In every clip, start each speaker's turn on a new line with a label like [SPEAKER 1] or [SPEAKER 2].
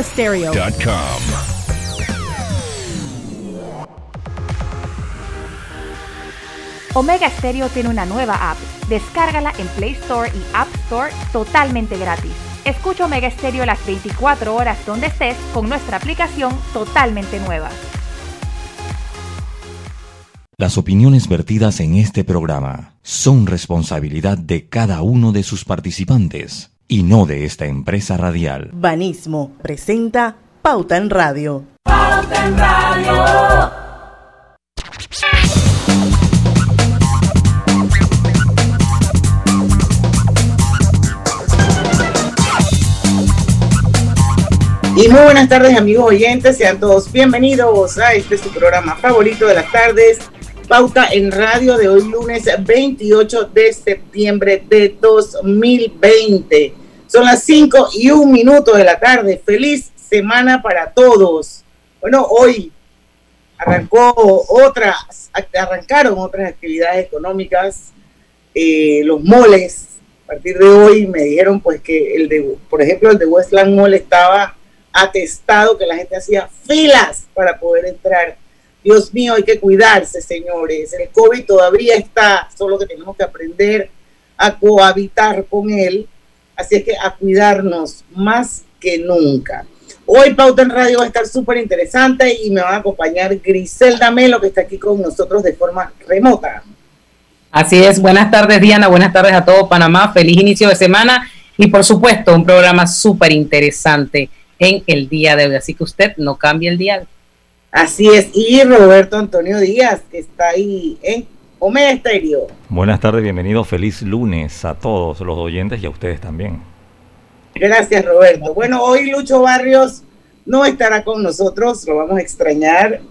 [SPEAKER 1] omegastereo.com.
[SPEAKER 2] Omega Stereo tiene una nueva app. Descárgala en Play Store y App Store totalmente gratis. Escucha Omega Stereo las 24 horas donde estés con nuestra aplicación totalmente nueva.
[SPEAKER 3] Las opiniones vertidas en este programa son responsabilidad de cada uno de sus participantes y no de esta empresa radial.
[SPEAKER 4] Banismo presenta Pauta en Radio.
[SPEAKER 5] Pauta en Radio.
[SPEAKER 6] Y muy buenas tardes amigos oyentes, sean todos bienvenidos a este su programa favorito de las tardes, Pauta en Radio de hoy lunes 28 de septiembre de 2020. Son las 5 y un minuto de la tarde. Feliz semana para todos. Bueno, hoy arrancó otras, arrancaron otras actividades económicas, eh, los moles. A partir de hoy me dijeron pues que el de, por ejemplo, el de Westland Mall estaba atestado que la gente hacía filas para poder entrar. Dios mío, hay que cuidarse, señores. El COVID todavía está, solo que tenemos que aprender a cohabitar con él. Así es que a cuidarnos más que nunca. Hoy Pauta en Radio va a estar súper interesante y me va a acompañar Griselda Melo, que está aquí con nosotros de forma remota.
[SPEAKER 7] Así es, buenas tardes Diana, buenas tardes a todo Panamá, feliz inicio de semana y por supuesto un programa súper interesante en el día de hoy. Así que usted no cambie el día.
[SPEAKER 6] Así es. Y Roberto Antonio Díaz, que está ahí en Omega Estéreo.
[SPEAKER 8] Buenas tardes, bienvenido. Feliz lunes a todos los oyentes y a ustedes también.
[SPEAKER 6] Gracias, Roberto. Bueno, hoy Lucho Barrios no estará con nosotros, lo vamos a extrañar.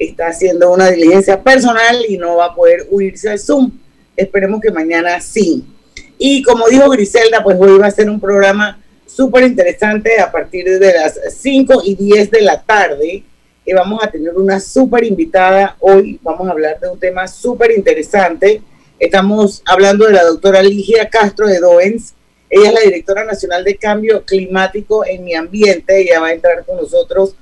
[SPEAKER 6] Está haciendo una diligencia personal y no va a poder unirse al Zoom. Esperemos que mañana sí. Y como dijo Griselda, pues hoy va a ser un programa súper interesante a partir de las 5 y 10 de la tarde. Y vamos a tener una súper invitada. Hoy vamos a hablar de un tema súper interesante. Estamos hablando de la doctora Ligia Castro de Doens. Ella es la directora nacional de cambio climático en mi ambiente. Ella va a entrar con nosotros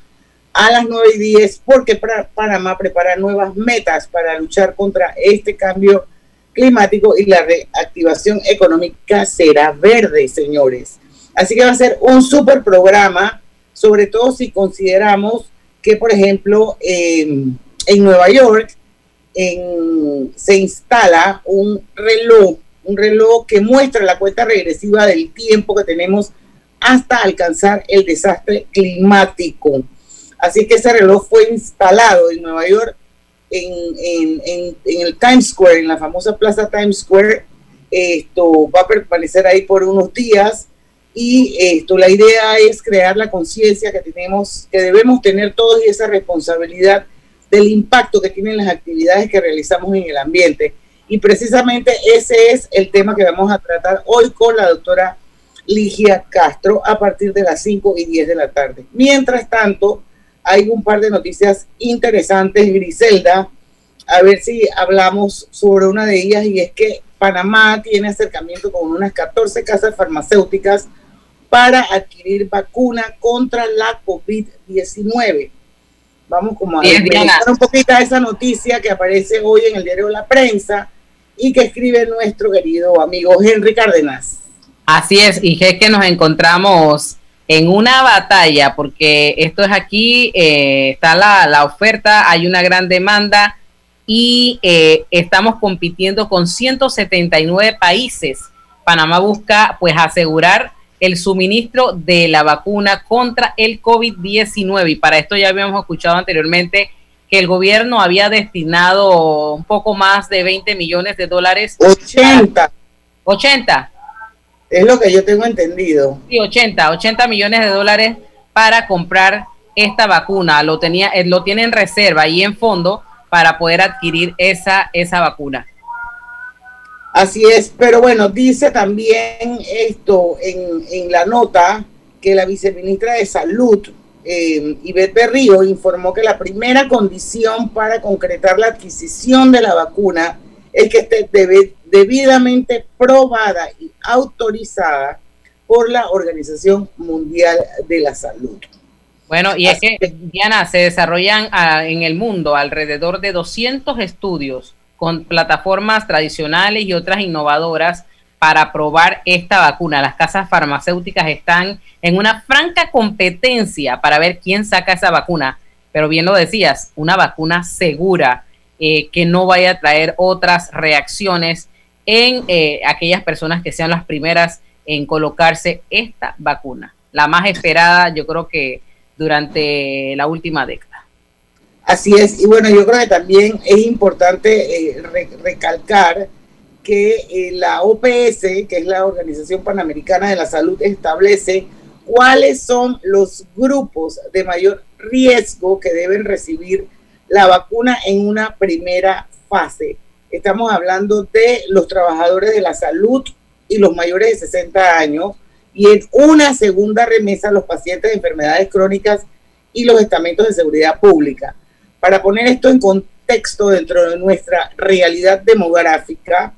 [SPEAKER 6] a las 9 y 10 porque Panamá prepara nuevas metas para luchar contra este cambio climático y la reactivación económica será verde, señores. Así que va a ser un super programa, sobre todo si consideramos que, por ejemplo, en Nueva York se instala un reloj, un reloj que muestra la cuenta regresiva del tiempo que tenemos hasta alcanzar el desastre climático. Así que ese reloj fue instalado en Nueva York, en, en el Times Square, en la famosa plaza Times Square. Esto va a permanecer ahí por unos días y esto, la idea es crear la conciencia que tenemos, que debemos tener todos y esa responsabilidad del impacto que tienen las actividades que realizamos en el ambiente. Y precisamente ese es el tema que vamos a tratar hoy con la doctora Ligia Castro a partir de las 5 y 10 de la tarde. Mientras tanto, hay un par de noticias interesantes, Griselda, a ver si hablamos sobre una de ellas y es que Panamá tiene acercamiento con unas 14 casas farmacéuticas para adquirir vacuna contra la COVID-19. Vamos como a ver un poquito esa noticia que aparece hoy en el diario La Prensa y que escribe nuestro querido amigo Henry Cárdenas.
[SPEAKER 7] Así es, y es que nos encontramos en una batalla, porque esto es aquí, eh, está la, la, oferta, hay una gran demanda y eh, estamos compitiendo con 179 países. Panamá busca pues asegurar el suministro de la vacuna contra el COVID-19. Y para esto ya habíamos escuchado anteriormente que el gobierno había destinado un poco más de 20 millones de dólares.
[SPEAKER 6] 80.
[SPEAKER 7] 80.
[SPEAKER 6] Es lo que yo tengo entendido.
[SPEAKER 7] Sí, 80, 80 millones de dólares para comprar esta vacuna. Lo, tenía, eh, lo tiene en reserva y en fondo para poder adquirir esa, esa vacuna.
[SPEAKER 6] Así es, pero bueno, dice también esto en, la nota que la viceministra de Salud, eh, Ivette Berrío, informó que la primera condición para concretar la adquisición de la vacuna es que esté debidamente probada y autorizada por la Organización Mundial de la Salud.
[SPEAKER 7] Bueno, y es que, Diana, se desarrollan ah, en el mundo alrededor de 200 estudios con plataformas tradicionales y otras innovadoras para probar esta vacuna. Las casas farmacéuticas están en una franca competencia para ver quién saca esa vacuna. Pero bien lo decías, una vacuna segura eh, que no vaya a traer otras reacciones en eh, aquellas personas que sean las primeras en colocarse esta vacuna. La más esperada, yo creo que durante la última década.
[SPEAKER 6] Así es, y bueno, yo creo que también es importante eh, recalcar que eh, la OPS, que es la Organización Panamericana de la Salud, establece cuáles son los grupos de mayor riesgo que deben recibir la vacuna en una primera fase. Estamos hablando de los trabajadores de la salud y los mayores de 60 años, y en una segunda remesa los pacientes de enfermedades crónicas y los estamentos de seguridad pública. Para poner esto en contexto dentro de nuestra realidad demográfica,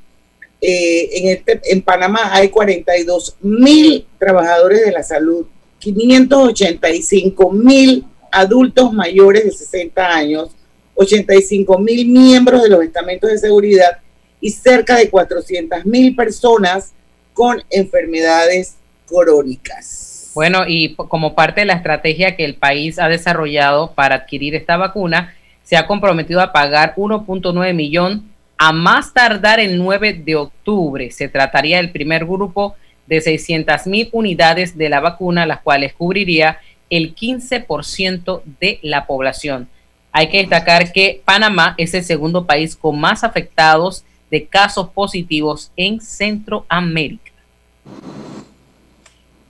[SPEAKER 6] eh, en, este, en Panamá hay 42 mil trabajadores de la salud, 585 mil adultos mayores de 60 años, 85 mil miembros de los estamentos de seguridad y cerca de 400 mil personas con enfermedades crónicas.
[SPEAKER 7] Bueno, y como parte de la estrategia que el país ha desarrollado para adquirir esta vacuna, se ha comprometido a pagar 1.9 millón a más tardar el 9 de octubre. Se trataría del primer grupo de 600 mil unidades de la vacuna, las cuales cubriría el 15% de la población. Hay que destacar que Panamá es el segundo país con más afectados de casos positivos en Centroamérica.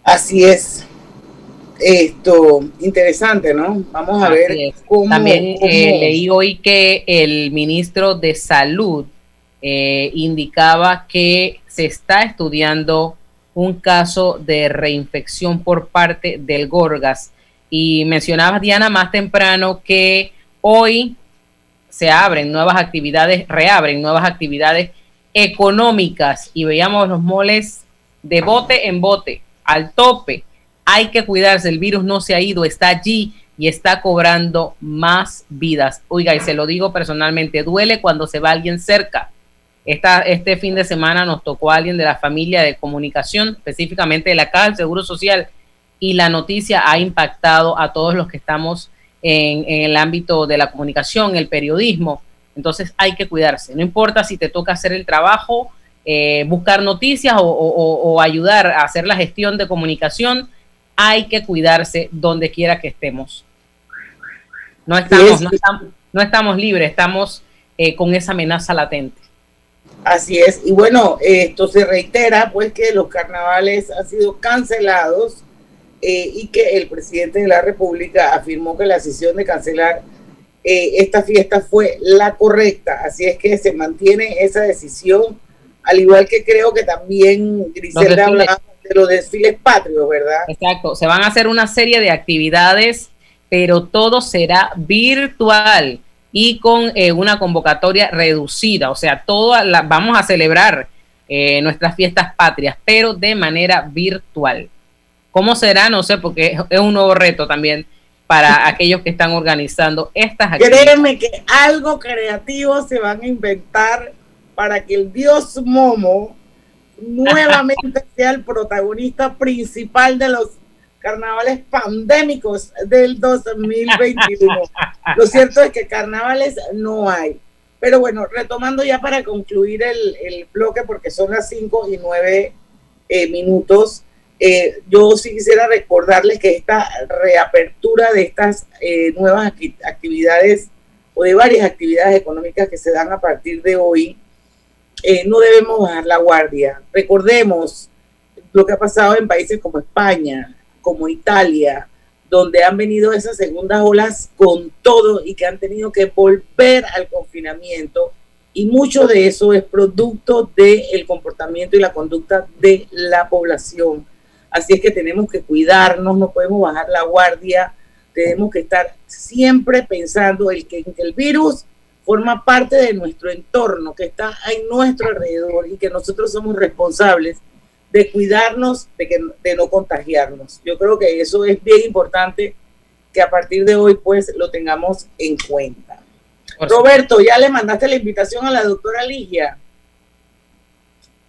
[SPEAKER 6] Así es esto interesante, ¿no? Vamos a ver
[SPEAKER 7] cómo. También eh, leí hoy que el ministro de Salud eh, indicaba que se está estudiando un caso de reinfección por parte del Gorgas. Y mencionaba Diana más temprano que hoy se abren nuevas actividades, reabren nuevas actividades económicas y veíamos los moles de bote en bote, al tope hay que cuidarse, el virus no se ha ido, está allí y está cobrando más vidas. Oiga, y se lo digo personalmente, duele cuando se va alguien cerca. Esta, este fin de semana nos tocó a alguien de la familia de comunicación, específicamente de la Caja del Seguro Social, y la noticia ha impactado a todos los que estamos en, el ámbito de la comunicación, el periodismo. Entonces hay que cuidarse. No importa si te toca hacer el trabajo, eh, buscar noticias o, o ayudar a hacer la gestión de comunicación hay que cuidarse donde quiera que estemos. No estamos, no estamos, libres, estamos eh, con esa amenaza latente.
[SPEAKER 6] Así es, y bueno, esto se reitera pues que los carnavales han sido cancelados eh, y que el presidente de la República afirmó que la decisión de cancelar eh, esta fiesta fue la correcta, así es que se mantiene esa decisión, al igual que creo que también Griselda hablaba de los desfiles patrios, ¿verdad?
[SPEAKER 7] Exacto, se van a hacer una serie de actividades, pero todo será virtual y con eh, una convocatoria reducida, o sea, todas las vamos a celebrar eh, nuestras fiestas patrias, pero de manera virtual. ¿Cómo será? No sé, porque es un nuevo reto también para aquellos que están organizando estas
[SPEAKER 6] actividades. Créeme que algo creativo se van a inventar para que el dios Momo nuevamente sea el protagonista principal de los carnavales pandémicos del 2021. Lo cierto es que carnavales no hay. Pero bueno, retomando ya para concluir el, bloque, porque son las 5 y 9 eh, minutos, eh, yo sí quisiera recordarles que esta reapertura de estas eh, nuevas actividades o de varias actividades económicas que se dan a partir de hoy, eh, no debemos bajar la guardia. Recordemos lo que ha pasado en países como España, como Italia, donde han venido esas segundas olas con todo y que han tenido que volver al confinamiento. Y mucho de eso es producto del comportamiento y la conducta de la población. Así es que tenemos que cuidarnos, no podemos bajar la guardia, tenemos que estar siempre pensando el que el virus forma parte de nuestro entorno, que está en nuestro alrededor y que nosotros somos responsables de cuidarnos, de, que, de no contagiarnos. Yo creo que eso es bien importante que a partir de hoy pues lo tengamos en cuenta. Roberto, ya le mandaste la invitación a la doctora Ligia.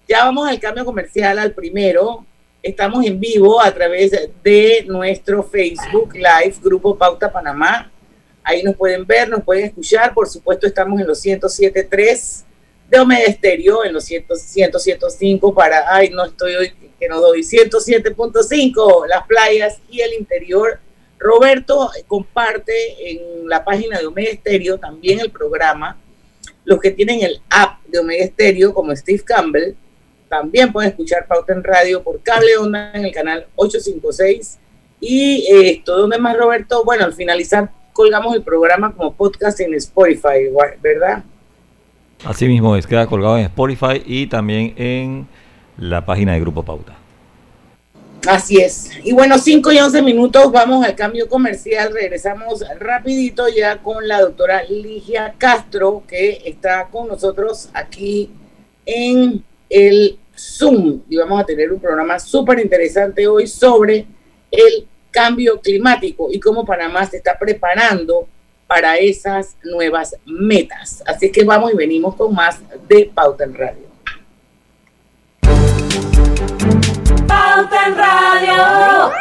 [SPEAKER 6] Ya vamos al cambio comercial, al primero. Estamos en vivo a través de nuestro Facebook Live, Grupo Pauta Panamá. Ahí nos pueden ver, nos pueden escuchar. Por supuesto, estamos en los 107.3 de Omega Estéreo, en los 107.5 para, ay, no estoy hoy, que no doy, 107.5, las playas y el interior. Roberto comparte en la página de Omega Estéreo también el programa. Los que tienen el app de Omega Estéreo, como Steve Campbell, también pueden escuchar Pauta en Radio por cable onda en el canal 856. Y esto, ¿dónde más, Roberto? Bueno, al finalizar colgamos el programa como podcast en Spotify, ¿verdad?
[SPEAKER 9] Así mismo es, queda colgado en Spotify y también en la página de Grupo Pauta.
[SPEAKER 6] Así es. Y bueno, 5 y 11 minutos, vamos al cambio comercial. Regresamos rapidito ya con la doctora Ligia Castro, que está con nosotros aquí en el Zoom. Y vamos a tener un programa súper interesante hoy sobre el cambio climático y cómo Panamá se está preparando para esas nuevas metas. Así que vamos y venimos con más de Pauta en Radio.
[SPEAKER 7] Pauta en Radio.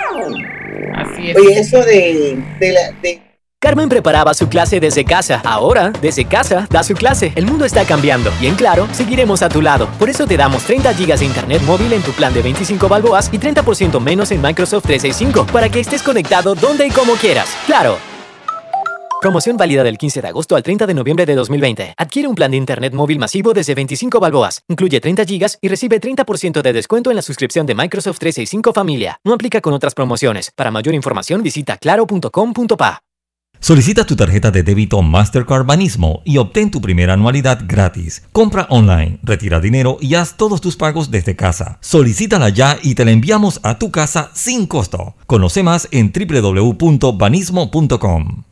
[SPEAKER 6] Así es. Oye, eso de, de, la, de
[SPEAKER 10] Carmen preparaba su clase desde casa. Ahora, desde casa, da su clase. El mundo está cambiando y en Claro, seguiremos a tu lado. Por eso te damos 30 GB de internet móvil en tu plan de 25 balboas y 30% menos en Microsoft 365 para que estés conectado donde y como quieras. Claro. Promoción válida del 15 de agosto al 30 de noviembre de 2020. Adquiere un plan de internet móvil masivo desde 25 balboas. Incluye 30 GB y recibe 30% de descuento en la suscripción de Microsoft 365 Familia. No aplica con otras promociones. Para mayor información visita claro.com.pa.
[SPEAKER 3] Solicita tu tarjeta de débito Mastercard Banismo y obtén tu primera anualidad gratis. Compra online, retira dinero y haz todos tus pagos desde casa. Solicítala ya y te la enviamos a tu casa sin costo. Conoce más en www.banismo.com.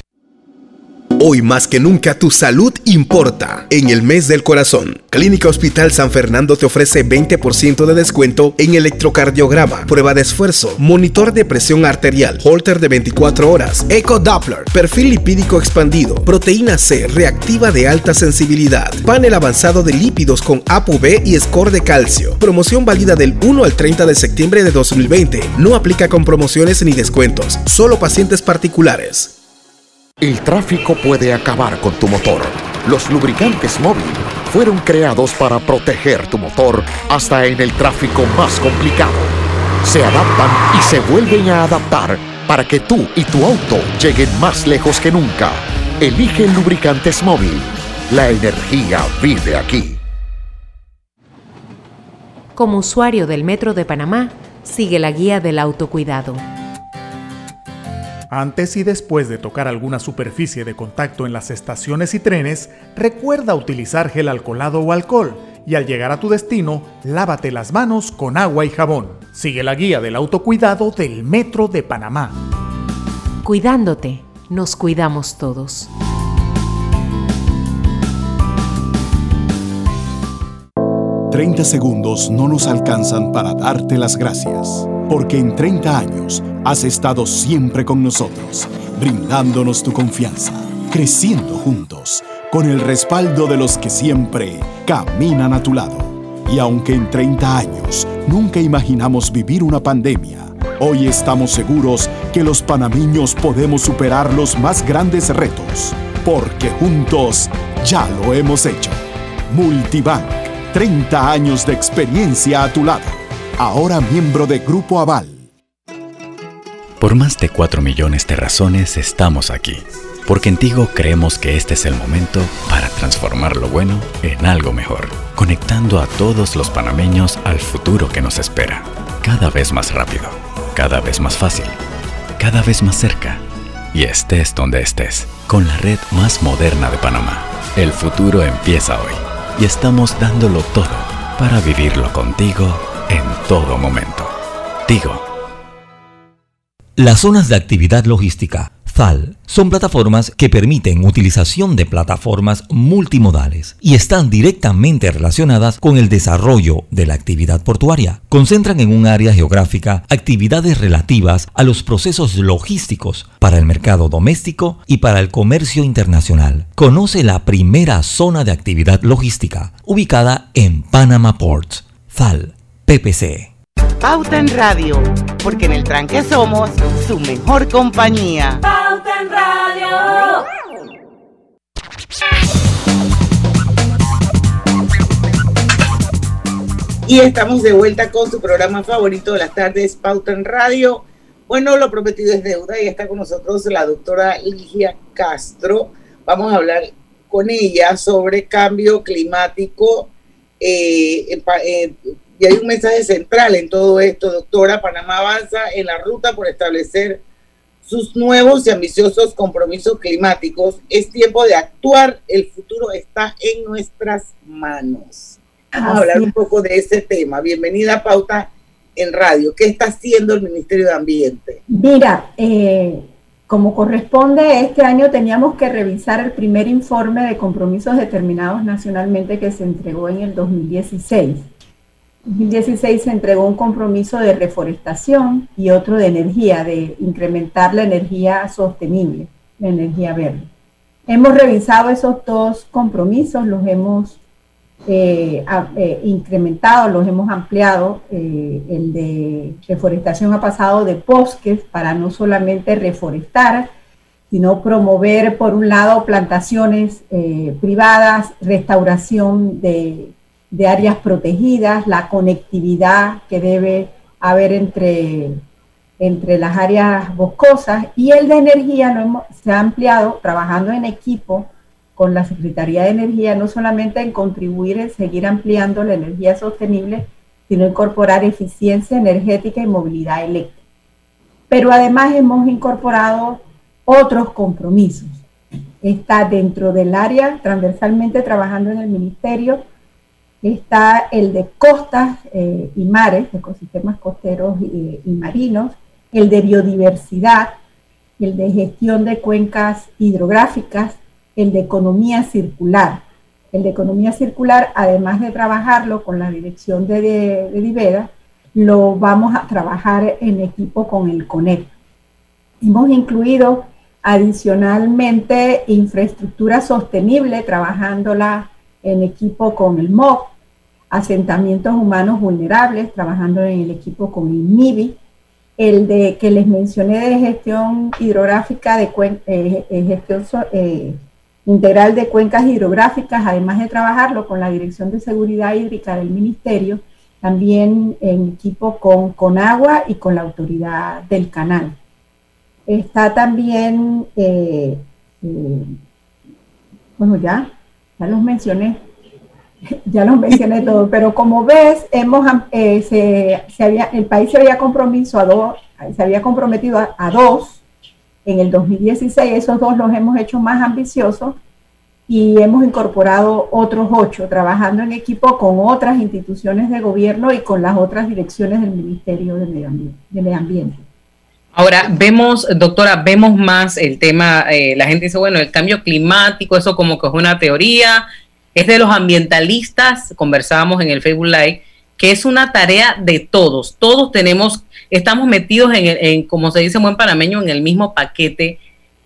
[SPEAKER 11] Hoy más que nunca tu salud importa. En el mes del corazón, Clínica Hospital San Fernando te ofrece 20% de descuento en electrocardiograma, prueba de esfuerzo, monitor de presión arterial, holter de 24 horas, eco Doppler, perfil lipídico expandido, proteína C reactiva de alta sensibilidad, panel avanzado de lípidos con ApoB y score de calcio. Promoción válida del 1 al 30 de septiembre de 2020. No aplica con promociones ni descuentos, solo pacientes particulares.
[SPEAKER 12] El tráfico puede acabar con tu motor. Los lubricantes móvil fueron creados para proteger tu motor hasta en el tráfico más complicado. Se adaptan y se vuelven a adaptar para que tú y tu auto lleguen más lejos que nunca. Elige lubricantes móvil. La energía vive aquí.
[SPEAKER 13] Como usuario del Metro de Panamá, sigue la guía del autocuidado.
[SPEAKER 14] Antes y después de tocar alguna superficie de contacto en las estaciones y trenes, recuerda utilizar gel alcoholado o alcohol y al llegar a tu destino, lávate las manos con agua y jabón. Sigue la guía del autocuidado del Metro de Panamá.
[SPEAKER 13] Cuidándote, nos cuidamos todos.
[SPEAKER 15] ...30 segundos no nos alcanzan para darte las gracias porque en 30 años has estado siempre con nosotros, brindándonos tu confianza, creciendo juntos, con el respaldo de los que siempre caminan a tu lado. Y aunque en 30 años nunca imaginamos vivir una pandemia, hoy estamos seguros que los panameños podemos superar los más grandes retos, porque juntos ya lo hemos hecho. Multibank, 30 años de experiencia a tu lado ahora miembro de Grupo Aval.
[SPEAKER 16] Por más de 4 millones de razones estamos aquí. Porque en Tigo creemos que este es el momento para transformar lo bueno en algo mejor, conectando a todos los panameños al futuro que nos espera. Cada vez más rápido, cada vez más fácil, cada vez más cerca. Y estés donde estés, con la red más moderna de Panamá. El futuro empieza hoy y estamos dándolo todo para vivirlo contigo en todo momento. Tigo.
[SPEAKER 3] Las zonas de actividad logística ZAL son plataformas que permiten utilización de plataformas multimodales y están directamente relacionadas con el desarrollo de la actividad portuaria. Concentran en un área geográfica actividades relativas a los procesos logísticos para el mercado doméstico y para el comercio internacional. Conoce la primera zona de actividad logística ubicada en Panama Ports. ZAL, PPC.
[SPEAKER 4] Pauta en Radio, porque en el tranque somos su mejor compañía.
[SPEAKER 5] Pauta en Radio.
[SPEAKER 6] Y estamos de vuelta con su programa favorito de las tardes, Pauta en Radio. Bueno, lo prometido es deuda y está con nosotros la doctora Ligia Castro. Vamos a hablar con ella sobre cambio climático. Eh, eh, y hay un mensaje central en todo esto, doctora. Panamá avanza en la ruta por establecer sus nuevos y ambiciosos compromisos climáticos. Es tiempo de actuar. El futuro está en nuestras manos. Vamos a hablar un poco de ese tema. Bienvenida a Pauta en Radio. ¿Qué está haciendo el Ministerio de Ambiente?
[SPEAKER 17] Mira, eh, como corresponde, este año teníamos que revisar el primer informe de compromisos determinados nacionalmente que se entregó en el 2016. En 2016 se entregó un compromiso de reforestación y otro de energía, de incrementar la energía sostenible, la energía verde. Hemos revisado esos dos compromisos, los hemos eh, eh, incrementado, los hemos ampliado. eh, el de reforestación ha pasado de bosques para no solamente reforestar, sino promover, por un lado, plantaciones privadas, restauración de, de áreas protegidas, la conectividad que debe haber entre, entre las áreas boscosas y el de energía lo hemos- se ha ampliado trabajando en equipo con la Secretaría de Energía, no solamente en contribuir en seguir ampliando la energía sostenible, sino incorporar eficiencia energética y movilidad eléctrica. Pero además hemos incorporado otros compromisos. Está dentro del área, transversalmente trabajando en el ministerio, está el de costas eh, y mares, ecosistemas costeros y, marinos, el de biodiversidad, el de gestión de cuencas hidrográficas, el de economía circular. El de economía circular, además de trabajarlo con la dirección de, de, de Diveda, lo vamos a trabajar en equipo con el CONEP. Hemos incluido adicionalmente infraestructura sostenible, trabajándola en equipo con el MOC, asentamientos humanos vulnerables, trabajando en el equipo con el MIBI, el de que les mencioné de gestión hidrográfica, de eh, eh, gestión eh, integral de cuencas hidrográficas, además de trabajarlo con la Dirección de Seguridad Hídrica del Ministerio, también en equipo con Conagua y con la autoridad del canal. Está también, bueno, ya, ya los mencioné, ya los mencioné todos, pero como ves, hemos, eh, se, se había, el país se había, compromiso a dos, se había comprometido a, a dos en el 2016, esos dos los hemos hecho más ambiciosos y hemos incorporado otros ocho, trabajando en equipo con otras instituciones de gobierno y con las otras direcciones del Ministerio de Medio Ambiente. De Medio Ambiente.
[SPEAKER 7] Ahora, vemos, doctora, vemos más el tema, eh, la gente dice, bueno, el cambio climático, eso como que es una teoría, es de los ambientalistas, conversábamos en el Facebook Live, que es una tarea de todos, todos tenemos, estamos metidos en, en como se dice en buen panameño, en el mismo paquete,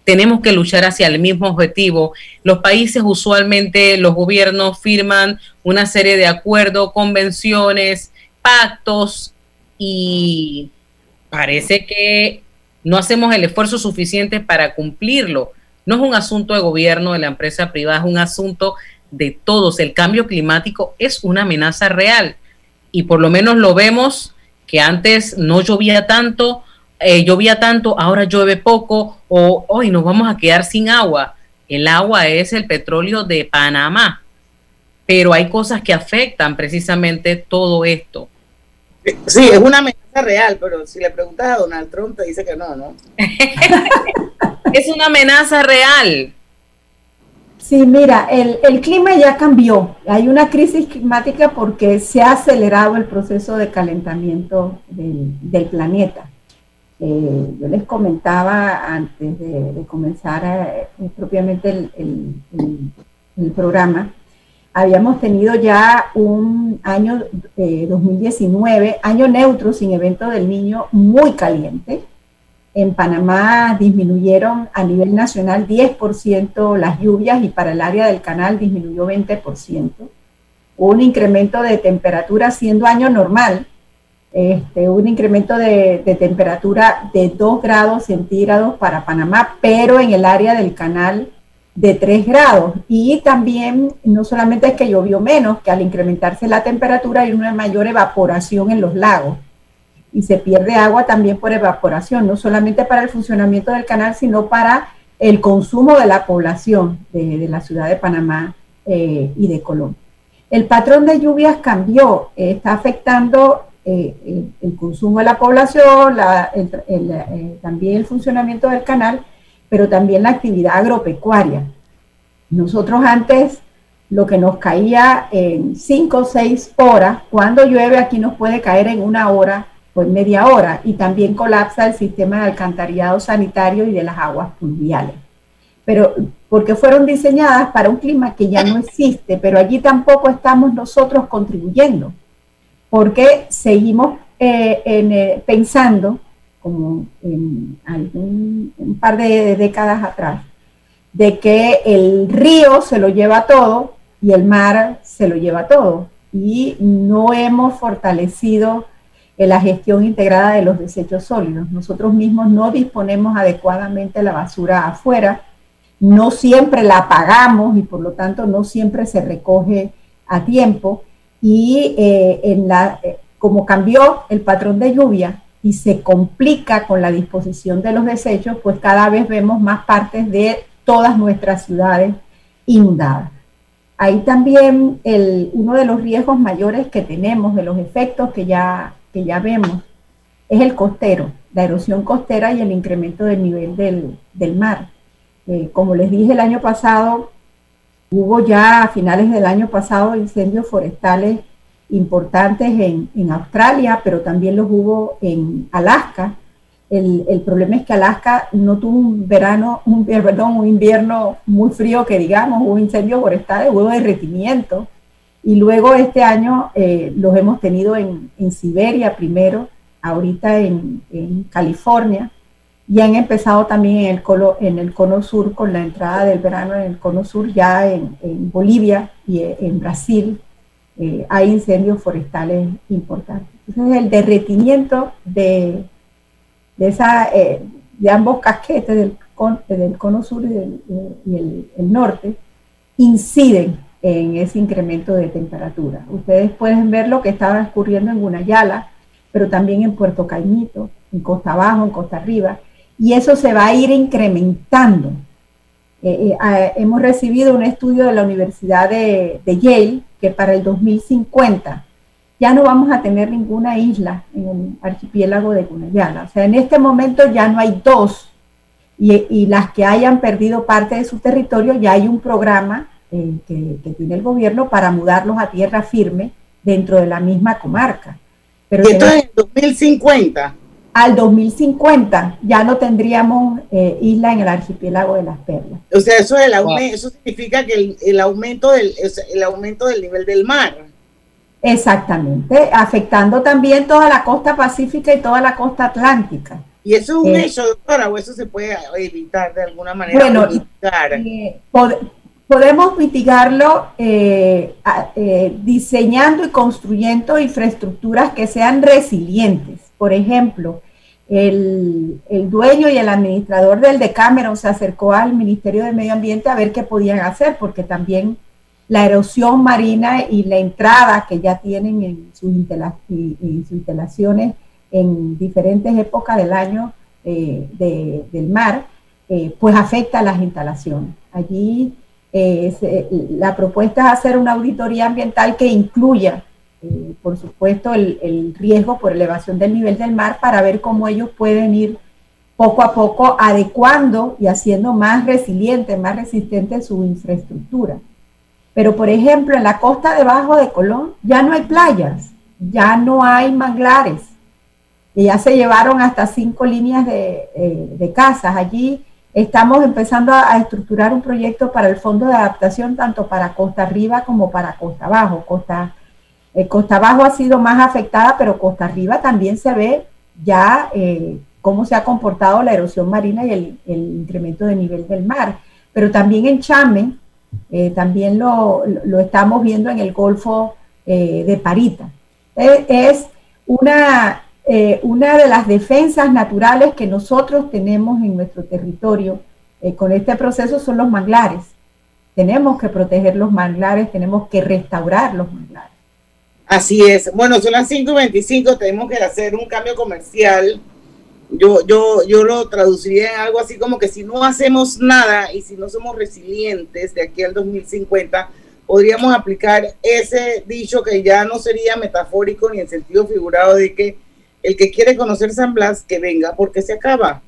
[SPEAKER 7] tenemos que luchar hacia el mismo objetivo. Los países usualmente, los gobiernos firman una serie de acuerdos, convenciones, pactos y parece que no hacemos el esfuerzo suficiente para cumplirlo. No es un asunto de gobierno, de la empresa privada, es un asunto de todos. El cambio climático es una amenaza real y por lo menos lo vemos que antes no llovía tanto, eh, llovía tanto, ahora llueve poco o hoy nos vamos a quedar sin agua. El agua es el petróleo de Panamá, pero hay cosas que afectan precisamente todo esto.
[SPEAKER 6] Sí, es una amenaza real, pero si le preguntas a Donald Trump, te dice que no, ¿no?
[SPEAKER 7] Es una amenaza real.
[SPEAKER 17] Sí, mira, el, el, clima ya cambió. Hay una crisis climática porque se ha acelerado el proceso de calentamiento del, planeta. Eh, yo les comentaba antes de, comenzar eh, propiamente el, el, programa, habíamos tenido ya un año 2019, eh, año neutro sin evento del niño muy caliente en Panamá disminuyeron a nivel nacional 10% las lluvias y para el área del canal disminuyó 20%. Hubo un incremento de temperatura siendo año normal, este, un incremento de, temperatura de 2 grados centígrados para Panamá, pero en el área del canal de 3 grados. Y también no solamente es que llovió menos, que al incrementarse la temperatura hay una mayor evaporación en los lagos y se pierde agua también por evaporación, no solamente para el funcionamiento del canal, sino para el consumo de la población de, la ciudad de Panamá eh, y de Colombia. El patrón de lluvias cambió, eh, está afectando eh, el, consumo de la población, también el funcionamiento del canal, pero también la actividad agropecuaria. Nosotros antes lo que nos caía en 5 o 6 horas, cuando llueve aquí nos puede caer en una hora pues media hora y también colapsa el sistema de alcantarillado sanitario y de las aguas pluviales. Pero porque fueron diseñadas para un clima que ya no existe, pero allí tampoco estamos nosotros contribuyendo, porque seguimos eh, eh, pensando, como en algún, un par de décadas atrás, de que el río se lo lleva todo y el mar se lo lleva todo. Y no hemos fortalecido en la gestión integrada de los desechos sólidos. Nosotros mismos no disponemos adecuadamente la basura afuera, no siempre la pagamos y por lo tanto no siempre se recoge a tiempo. Y eh, en la, eh, como cambió el patrón de lluvia y se complica con la disposición de los desechos, pues cada vez vemos más partes de todas nuestras ciudades inundadas. Ahí también el, uno de los riesgos mayores que tenemos, de los efectos que ya que ya vemos es el costero, la erosión costera y el incremento del nivel del, mar. Eh, como les dije el año pasado, hubo ya a finales del año pasado incendios forestales importantes en, Australia, pero también los hubo en Alaska. El, problema es que Alaska no tuvo un verano, un, perdón, un invierno muy frío que digamos, hubo incendios forestales, hubo derretimiento y luego este año eh, los hemos tenido en, Siberia primero, ahorita en, California, y han empezado también en el, cono, en el cono sur con la entrada del verano en el cono sur, ya en, Bolivia y en Brasil eh, hay incendios forestales importantes. Entonces el derretimiento de, de, esa, eh, de ambos casquetes, del, del cono sur y, del, el, el norte, inciden en ese incremento de temperatura. Ustedes pueden ver lo que estaba ocurriendo en Gunayala, pero también en Puerto Caimito, en Costa Abajo, en Costa Arriba, y eso se va a ir incrementando. Eh, eh, hemos recibido un estudio de la Universidad de, Yale que para el 2050 ya no vamos a tener ninguna isla en el archipiélago de Gunayala. O sea, en este momento ya no hay dos, y, y las que hayan perdido parte de su territorio, ya hay un programa eh, que, tiene el gobierno para mudarlos a tierra firme dentro de la misma comarca.
[SPEAKER 6] Pero esto es en 2050?
[SPEAKER 17] Al 2050 ya no tendríamos eh, isla en el archipiélago de las Perlas.
[SPEAKER 6] O sea, eso, es el eso significa que el, aumento del, el aumento del nivel del mar.
[SPEAKER 17] Exactamente, afectando también toda la costa pacífica y toda la costa atlántica.
[SPEAKER 6] ¿Y eso es un eh, hecho, doctora, o eso se puede evitar de alguna manera? Bueno,
[SPEAKER 17] podemos mitigarlo eh, eh, diseñando y construyendo infraestructuras que sean resilientes. Por ejemplo, el, dueño y el administrador del Decameron se acercó al Ministerio de Medio Ambiente a ver qué podían hacer, porque también la erosión marina y la entrada que ya tienen en sus, instalaciones en diferentes épocas del año eh, del mar, pues afecta a las instalaciones. Allí eh, la propuesta es hacer una auditoría ambiental que incluya, eh, por supuesto, el, riesgo por elevación del nivel del mar para ver cómo ellos pueden ir poco a poco adecuando y haciendo más resiliente, más resistente su infraestructura. Pero, por ejemplo, en la costa debajo de Colón ya no hay playas, ya no hay manglares, y ya se llevaron hasta cinco líneas de, eh, casas. Allí estamos empezando a, estructurar un proyecto para el fondo de adaptación, tanto para Costa Arriba como para Costa Abajo. Costa, eh, Costa Abajo ha sido más afectada, pero Costa Arriba también se ve ya eh, cómo se ha comportado la erosión marina y el, incremento de nivel del mar. Pero también en Chame, también lo, lo, estamos viendo en el Golfo de Parita. es una eh, una de las defensas naturales que nosotros tenemos en nuestro territorio eh, con este proceso son los manglares. Tenemos que proteger los manglares, tenemos que restaurar los manglares.
[SPEAKER 6] Así es. Bueno, son las 5.25, tenemos que hacer un cambio comercial. Yo, yo, yo lo traduciría en algo así como que si no hacemos nada y si no somos resilientes de aquí al 2050, podríamos aplicar ese dicho que ya no sería metafórico ni en sentido figurado de que el que quiere conocer San Blas, que venga porque se acaba.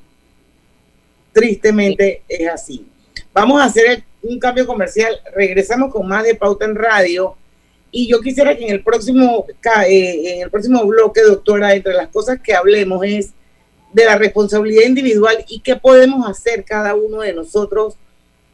[SPEAKER 6] Tristemente es así. Vamos a hacer un cambio comercial. Regresamos con más de Pauta en Radio. Y yo quisiera que en el próximo, eh, en el próximo bloque, doctora, entre las cosas que hablemos es de la responsabilidad individual y qué podemos hacer cada uno de nosotros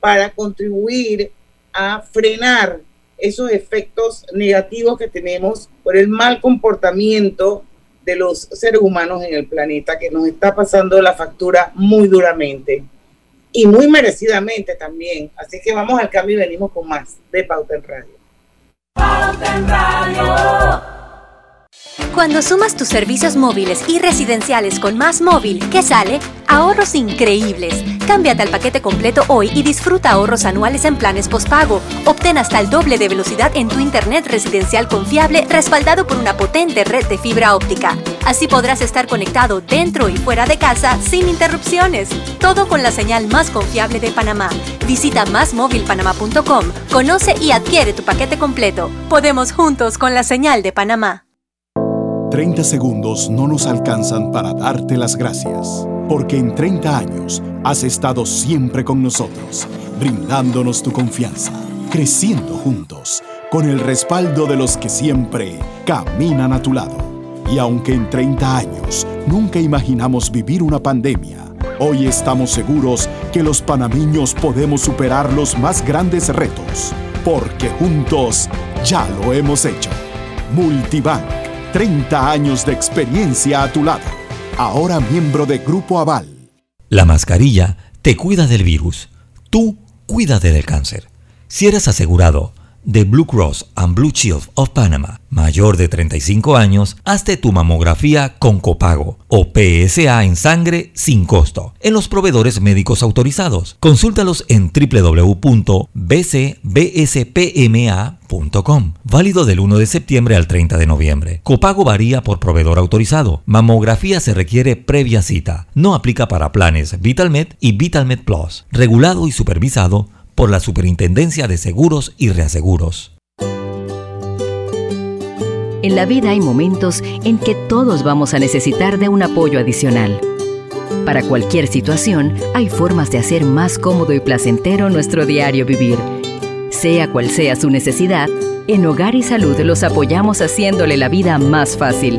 [SPEAKER 6] para contribuir a frenar esos efectos negativos que tenemos por el mal comportamiento de los seres humanos en el planeta que nos está pasando la factura muy duramente y muy merecidamente también. Así que vamos al cambio y venimos con más de Pauta en Radio. Pauta en
[SPEAKER 18] Radio. Cuando sumas tus servicios móviles y residenciales con Más Móvil, ¿qué sale? Ahorros increíbles. Cámbiate al paquete completo hoy y disfruta ahorros anuales en planes postpago. Obtén hasta el doble de velocidad en tu internet residencial confiable respaldado por una potente red de fibra óptica. Así podrás estar conectado dentro y fuera de casa sin interrupciones. Todo con la señal más confiable de Panamá. Visita másmóvilpanamá.com, conoce y adquiere tu paquete completo. Podemos juntos con la señal de Panamá.
[SPEAKER 15] 30 segundos no nos alcanzan para darte las gracias, porque en 30 años has estado siempre con nosotros, brindándonos tu confianza, creciendo juntos, con el respaldo de los que siempre caminan a tu lado. Y aunque en 30 años nunca imaginamos vivir una pandemia, hoy estamos seguros que los panameños podemos superar los más grandes retos, porque juntos ya lo hemos hecho. Multibank 30 años de experiencia a tu lado. Ahora miembro de Grupo Aval.
[SPEAKER 3] La mascarilla te cuida del virus. Tú cuídate del cáncer. Si eres asegurado, de Blue Cross and Blue Shield of Panama, mayor de 35 años, hazte tu mamografía con copago o PSA en sangre sin costo en los proveedores médicos autorizados. Consúltalos en www.bcbspma.com. Válido del 1 de septiembre al 30 de noviembre. Copago varía por proveedor autorizado. Mamografía se requiere previa cita. No aplica para planes VitalMed y VitalMed Plus. Regulado y supervisado por la Superintendencia de Seguros y Reaseguros.
[SPEAKER 19] En la vida hay momentos en que todos vamos a necesitar de un apoyo adicional. Para cualquier situación, hay formas de hacer más cómodo y placentero nuestro diario vivir. Sea cual sea su necesidad, en Hogar y Salud los apoyamos haciéndole la vida más fácil,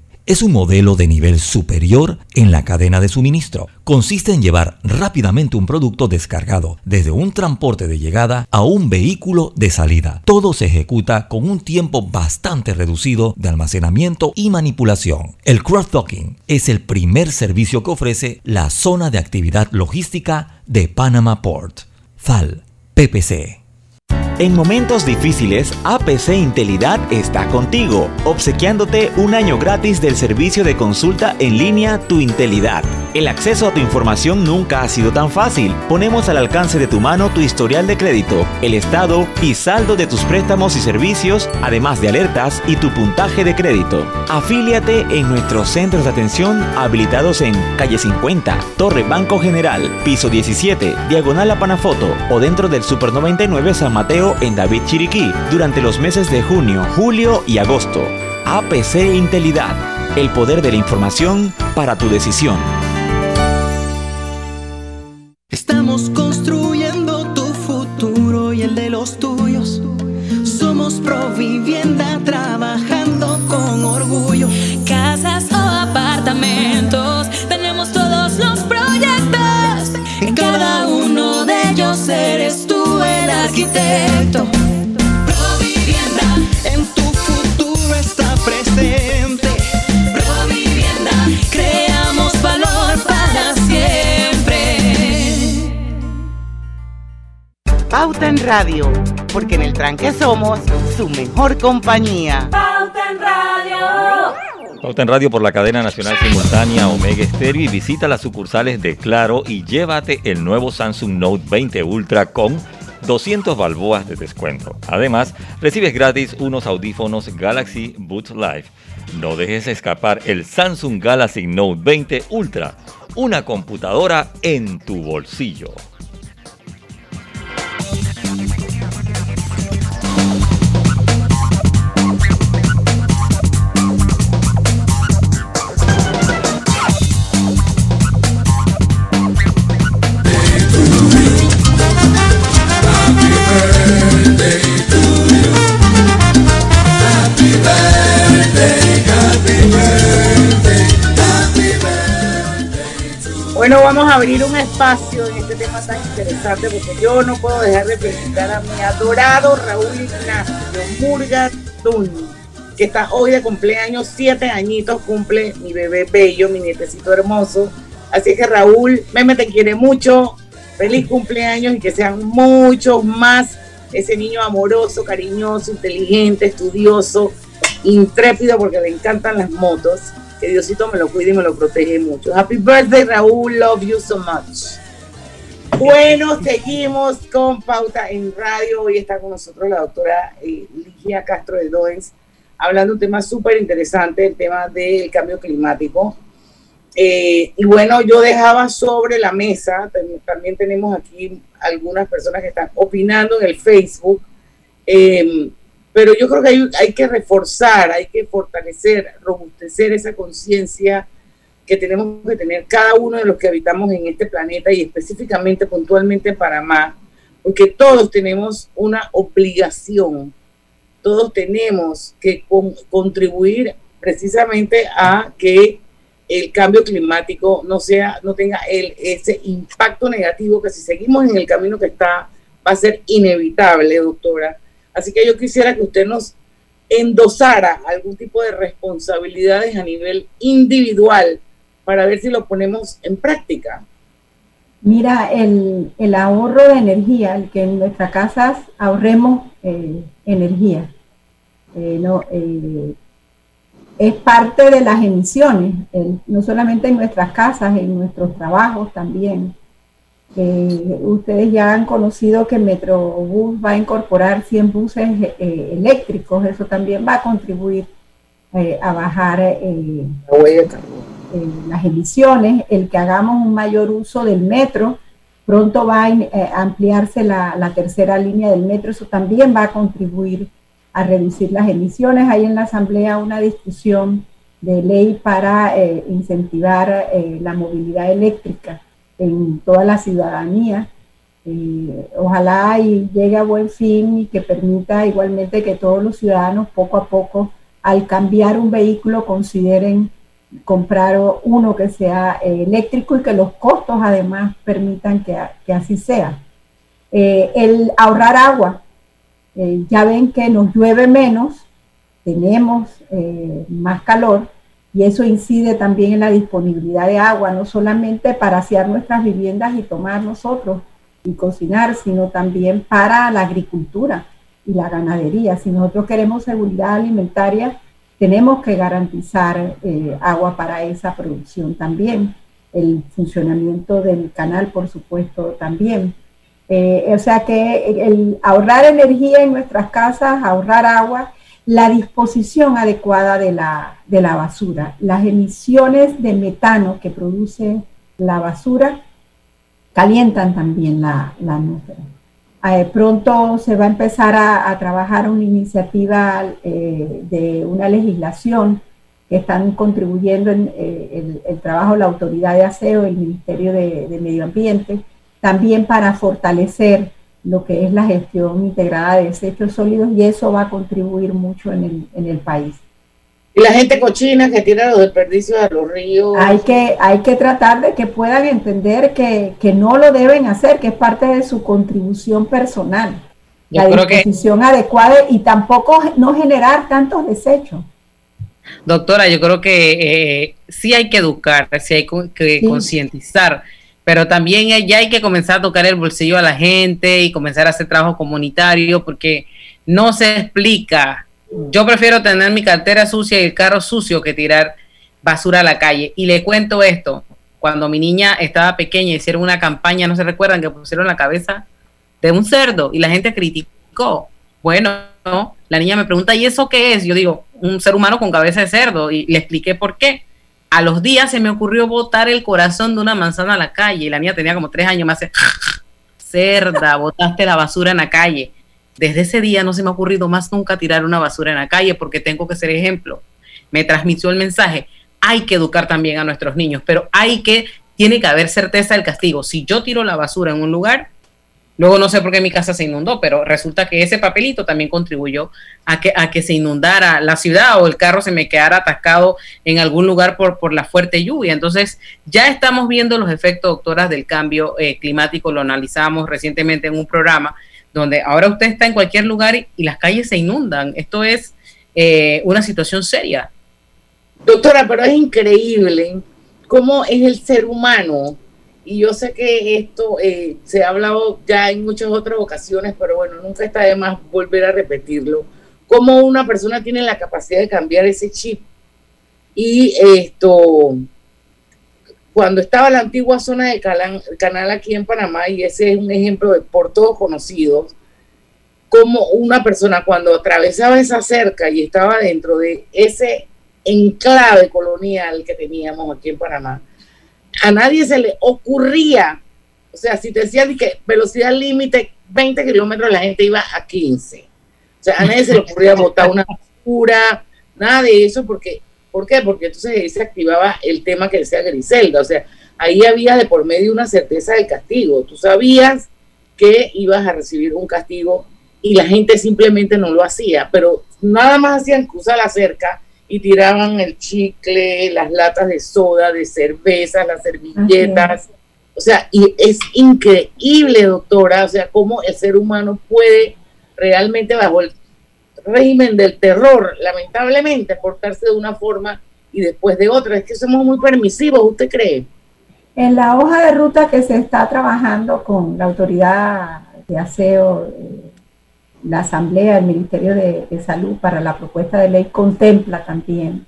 [SPEAKER 3] es un modelo de nivel superior en la cadena de suministro. Consiste en llevar rápidamente un producto descargado desde un transporte de llegada a un vehículo de salida. Todo se ejecuta con un tiempo bastante reducido de almacenamiento y manipulación. El cross-docking es el primer servicio que ofrece la zona de actividad logística de Panama Port. FAL, PPC.
[SPEAKER 20] En momentos difíciles, APC Intelidad está contigo, obsequiándote un año gratis del servicio de consulta en línea Tu Intelidad. El acceso a tu información nunca ha sido tan fácil. Ponemos al alcance de tu mano tu historial de crédito, el estado y saldo de tus préstamos y servicios, además de alertas y tu puntaje de crédito. Afíliate en nuestros centros de atención habilitados en calle 50, Torre Banco General, piso 17, diagonal a Panafoto o dentro del Super 99 San Mateo en David Chiriquí durante los meses de junio, julio y agosto. APC Intelidad, el poder de la información para tu decisión.
[SPEAKER 21] Estamos construyendo arquitecto. Provivienda, en tu futuro está presente. Provivienda, creamos valor para siempre.
[SPEAKER 4] Pauta en Radio, porque en el tranque somos su mejor compañía.
[SPEAKER 5] Pauta en Radio.
[SPEAKER 8] Pauta en Radio por la cadena nacional simultánea Omega Stereo y visita las sucursales de Claro y llévate el nuevo Samsung Note 20 Ultra con 200 balboas de descuento. Además, recibes gratis unos audífonos Galaxy Boot Live. No dejes escapar el Samsung Galaxy Note 20 Ultra, una computadora en tu bolsillo.
[SPEAKER 6] Bueno, vamos a abrir un espacio en este tema tan interesante porque yo no puedo dejar de felicitar a mi adorado Raúl Ignacio Murga Tun, que está hoy de cumpleaños, siete añitos cumple mi bebé bello, mi nietecito hermoso. Así que Raúl, Meme te quiere mucho, feliz cumpleaños y que sean muchos más. Ese niño amoroso, cariñoso, inteligente, estudioso, intrépido porque le encantan las motos. Que Diosito me lo cuide y me lo protege mucho. Happy birthday, Raúl. Love you so much. Bueno, seguimos con Pauta en Radio. Hoy está con nosotros la doctora eh, Ligia Castro de Doens, hablando de un tema súper interesante, el tema del cambio climático. Eh, y bueno, yo dejaba sobre la mesa, tam- también tenemos aquí algunas personas que están opinando en el Facebook, eh, pero yo creo que hay, que reforzar, hay que fortalecer, robustecer esa conciencia que tenemos que tener cada uno de los que habitamos en este planeta y específicamente, puntualmente en Panamá, porque todos tenemos una obligación, todos tenemos que con- contribuir precisamente a que el cambio climático no sea, no tenga el, ese impacto negativo que si seguimos en el camino que está, va a ser inevitable, doctora. Así que yo quisiera que usted nos endosara algún tipo de responsabilidades a nivel individual para ver si lo ponemos en práctica.
[SPEAKER 17] Mira, el, el ahorro de energía, el que en nuestras casas ahorremos eh, energía, eh, no, eh, es parte de las emisiones, no solamente en nuestras casas, en nuestros trabajos también. Eh, ustedes ya han conocido que Metrobús va a incorporar 100 buses eh, eléctricos, eso también va a contribuir eh, a bajar eh, eh, las emisiones, el que hagamos un mayor uso del metro, pronto va a ampliarse la, la tercera línea del metro, eso también va a contribuir a reducir las emisiones. Hay en la Asamblea una discusión de ley para eh, incentivar la movilidad eléctrica en toda la ciudadanía. Eh, ojalá y llegue a buen fin y que permita igualmente que todos los ciudadanos poco a poco, al cambiar un vehículo, consideren comprar uno que sea eh, eléctrico y que los costos además permitan que, que así sea. Eh, el ahorrar agua, ya ven que nos llueve menos, tenemos más calor y eso incide también en la disponibilidad de agua, no solamente para asear nuestras viviendas y tomar nosotros y cocinar, sino también para la agricultura y la ganadería. Si nosotros queremos seguridad alimentaria, tenemos que garantizar eh, agua para esa producción también. el funcionamiento del canal, por supuesto, también. Eh, o sea que el ahorrar energía en nuestras casas, ahorrar agua, la disposición adecuada de la, de la basura, las emisiones de metano que produce la basura calientan también la, la atmósfera. Eh, pronto se va a empezar a, trabajar una iniciativa eh, de una legislación que están contribuyendo en eh, el, trabajo de la Autoridad de Aseo, el Ministerio de, Medio Ambiente, también para fortalecer lo que es la gestión integrada de desechos sólidos y eso va a contribuir mucho en el, en el país.
[SPEAKER 6] Y la gente cochina que tira los desperdicios a los ríos.
[SPEAKER 17] Hay que, hay que tratar de que puedan entender que, no lo deben hacer, que es parte de su contribución personal. la disposición adecuada y tampoco no generar tantos desechos.
[SPEAKER 7] Doctora, yo creo que eh, sí hay que educar, sí hay que concientizar, pero también ya hay que comenzar a tocar el bolsillo a la gente y comenzar a hacer trabajo comunitario porque no se explica yo prefiero tener mi cartera sucia y el carro sucio que tirar basura a la calle. Y le cuento esto, cuando mi niña estaba pequeña hicieron una campaña, no se recuerdan, que pusieron la cabeza de un cerdo y la gente criticó. Bueno, la niña me pregunta, ¿y eso qué es? Yo digo, un ser humano con cabeza de cerdo y le expliqué por qué. A los días se me ocurrió botar el corazón de una manzana a la calle y la niña tenía como tres años, me hace, cerda, botaste la basura en la calle. Desde ese día no se me ha ocurrido más nunca tirar una basura en la calle porque tengo que ser ejemplo. Me transmitió el mensaje. Hay que educar también a nuestros niños, pero hay que, tiene que haber certeza del castigo. Si yo tiro la basura en un lugar, luego no sé por qué mi casa se inundó, pero resulta que ese papelito también contribuyó a que, a que se inundara la ciudad o el carro se me quedara atascado en algún lugar por, por la fuerte lluvia. Entonces, ya estamos viendo los efectos, doctoras, del cambio eh, climático. Lo analizamos recientemente en un programa donde ahora usted está en cualquier lugar y, las calles se inundan. Esto es eh, una situación seria.
[SPEAKER 6] Doctora, pero es increíble cómo es el ser humano. Y yo sé que esto eh, se ha hablado ya en muchas otras ocasiones, pero bueno, nunca está de más volver a repetirlo. Cómo una persona tiene la capacidad de cambiar ese chip. Y esto, cuando estaba la antigua zona de canal aquí en Panamá, y ese es un ejemplo de, por todos conocidos, como una persona cuando atravesaba esa cerca y estaba dentro de ese enclave colonial que teníamos aquí en Panamá, a nadie se le ocurría, o sea, si te decían que velocidad límite 20 kilómetros, la gente iba a 15. O sea, a nadie se le ocurría botar una basura, nada de eso, porque ¿Por qué? Porque entonces ahí se activaba el tema que decía Griselda, o sea, ahí había de por medio una certeza del castigo. Tú sabías que ibas a recibir un castigo y la gente simplemente no lo hacía, pero nada más hacían cruzar la cerca y tiraban el chicle, las latas de soda, de cerveza, las servilletas. O sea, y es increíble, doctora, o sea, cómo el ser humano puede realmente bajo el régimen del terror, lamentablemente, portarse de una forma y después de otra. Es que somos muy permisivos, ¿usted cree?
[SPEAKER 17] En la hoja de ruta que se está trabajando con la autoridad de aseo, eh, la Asamblea, el Ministerio de, Salud para la propuesta de ley contempla también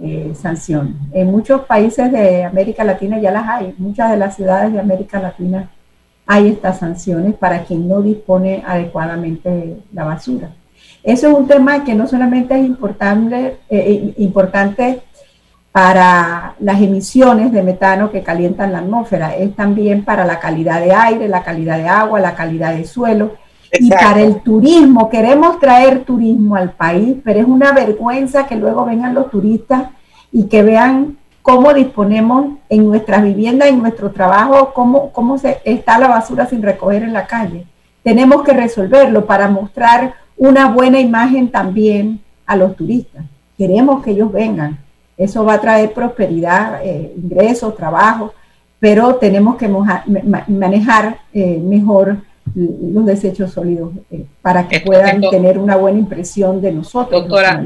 [SPEAKER 17] eh, sanciones. En muchos países de América Latina ya las hay, muchas de las ciudades de América Latina hay estas sanciones para quien no dispone adecuadamente la basura. Eso es un tema que no solamente es importante, eh, eh, importante para las emisiones de metano que calientan la atmósfera, es también para la calidad de aire, la calidad de agua, la calidad de suelo y para el turismo. Queremos traer turismo al país, pero es una vergüenza que luego vengan los turistas y que vean cómo disponemos en nuestras viviendas, en nuestro trabajo, cómo, cómo se, está la basura sin recoger en la calle. Tenemos que resolverlo para mostrar una buena imagen también a los turistas. Queremos que ellos vengan. Eso va a traer prosperidad, eh, ingresos, trabajo, pero tenemos que manejar eh, mejor los desechos sólidos eh, para que puedan tener una buena impresión de nosotros,
[SPEAKER 7] doctora,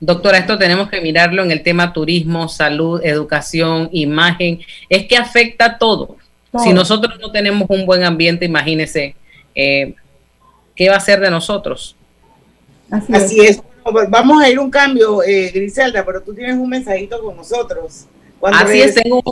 [SPEAKER 7] Doctora, esto tenemos que mirarlo en el tema turismo, salud, educación, imagen. Es que afecta a todo. Si nosotros no tenemos un buen ambiente, imagínese, ¿qué va a ser de nosotros?
[SPEAKER 6] Así, es. Vamos a ir un cambio, eh, Griselda, pero tú tienes un mensajito con nosotros.
[SPEAKER 7] Así es, tengo,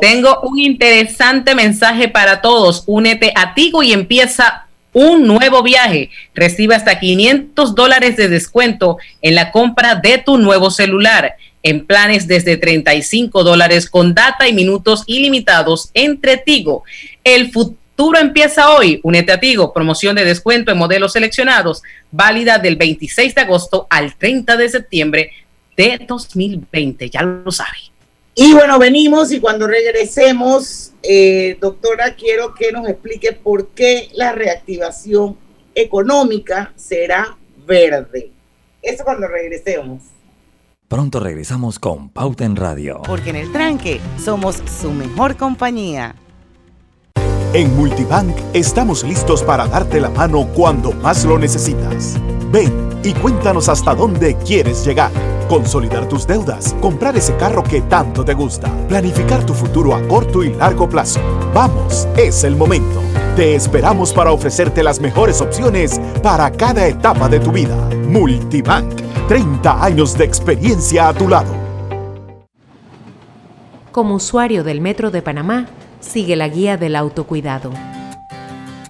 [SPEAKER 7] tengo un interesante mensaje para todos. Únete a Tigo y empieza un nuevo viaje. Recibe hasta 500 dólares de descuento en la compra de tu nuevo celular en planes desde 35 dólares con data y minutos ilimitados entre Tigo. El futuro empieza hoy. Únete a Tigo. Promoción de descuento en modelos seleccionados, válida del 26 de agosto al 30 de septiembre de 2020. Ya lo sabe.
[SPEAKER 6] Y bueno, venimos y cuando regresemos, eh, doctora, quiero que nos explique por qué la reactivación económica será verde. Eso cuando regresemos.
[SPEAKER 3] Pronto regresamos con Pauta en Radio.
[SPEAKER 4] Porque en el tranque somos su mejor compañía.
[SPEAKER 15] En Multibank estamos listos para darte la mano cuando más lo necesitas. Ven y cuéntanos hasta dónde quieres llegar. Consolidar tus deudas, comprar ese carro que tanto te gusta, planificar tu futuro a corto y largo plazo. Vamos, es el momento. Te esperamos para ofrecerte las mejores opciones para cada etapa de tu vida. Multibank, 30 años de experiencia a tu lado.
[SPEAKER 13] Como usuario del Metro de Panamá, sigue la guía del autocuidado.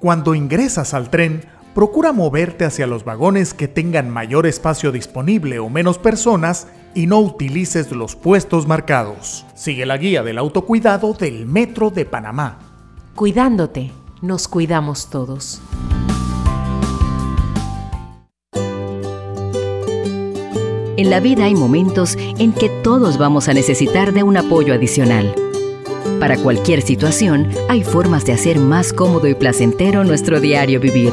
[SPEAKER 14] Cuando ingresas al tren, procura moverte hacia los vagones que tengan mayor espacio disponible o menos personas y no utilices los puestos marcados. Sigue la guía del autocuidado del Metro de Panamá.
[SPEAKER 13] Cuidándote, nos cuidamos todos.
[SPEAKER 19] En la vida hay momentos en que todos vamos a necesitar de un apoyo adicional. Para cualquier situación, hay formas de hacer más cómodo y placentero nuestro diario vivir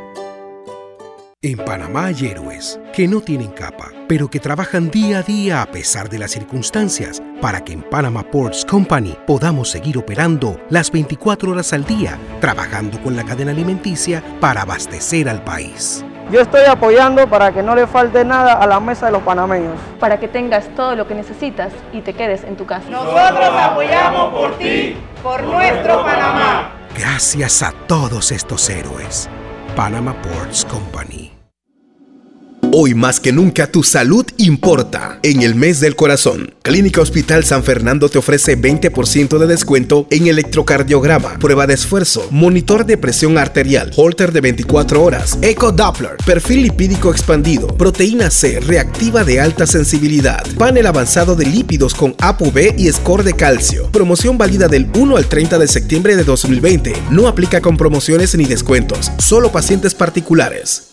[SPEAKER 22] En Panamá hay héroes que no tienen capa, pero que trabajan día a día a pesar de las circunstancias para que en Panama Ports Company podamos seguir operando las 24 horas al día, trabajando con la cadena alimenticia para abastecer al país.
[SPEAKER 23] Yo estoy apoyando para que no le falte nada a la mesa de los panameños.
[SPEAKER 24] Para que tengas todo lo que necesitas y te quedes en tu casa.
[SPEAKER 25] Nosotros apoyamos por ti, por nuestro Panamá.
[SPEAKER 22] Gracias a todos estos héroes. Panama Ports Company.
[SPEAKER 11] Hoy más que nunca tu salud importa. En el mes del corazón, Clínica Hospital San Fernando te ofrece 20% de descuento en electrocardiograma, prueba de esfuerzo, monitor de presión arterial, holter de 24 horas, eco Doppler, perfil lipídico expandido, proteína C reactiva de alta sensibilidad, panel avanzado de lípidos con ApoB y score de calcio. Promoción válida del 1 al 30 de septiembre de 2020. No aplica con promociones ni descuentos, solo pacientes particulares.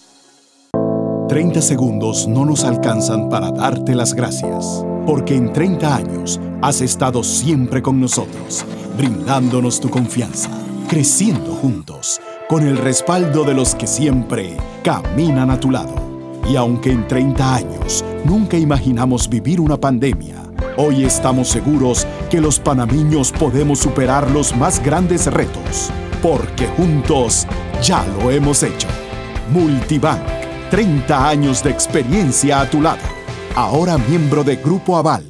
[SPEAKER 15] 30 segundos no nos alcanzan para darte las gracias, porque en 30 años has estado siempre con nosotros, brindándonos tu confianza, creciendo juntos, con el respaldo de los que siempre caminan a tu lado. Y aunque en 30 años nunca imaginamos vivir una pandemia, hoy estamos seguros que los panameños podemos superar los más grandes retos, porque juntos ya lo hemos hecho. Multibank 30 años de experiencia a tu lado. Ahora miembro de Grupo Aval.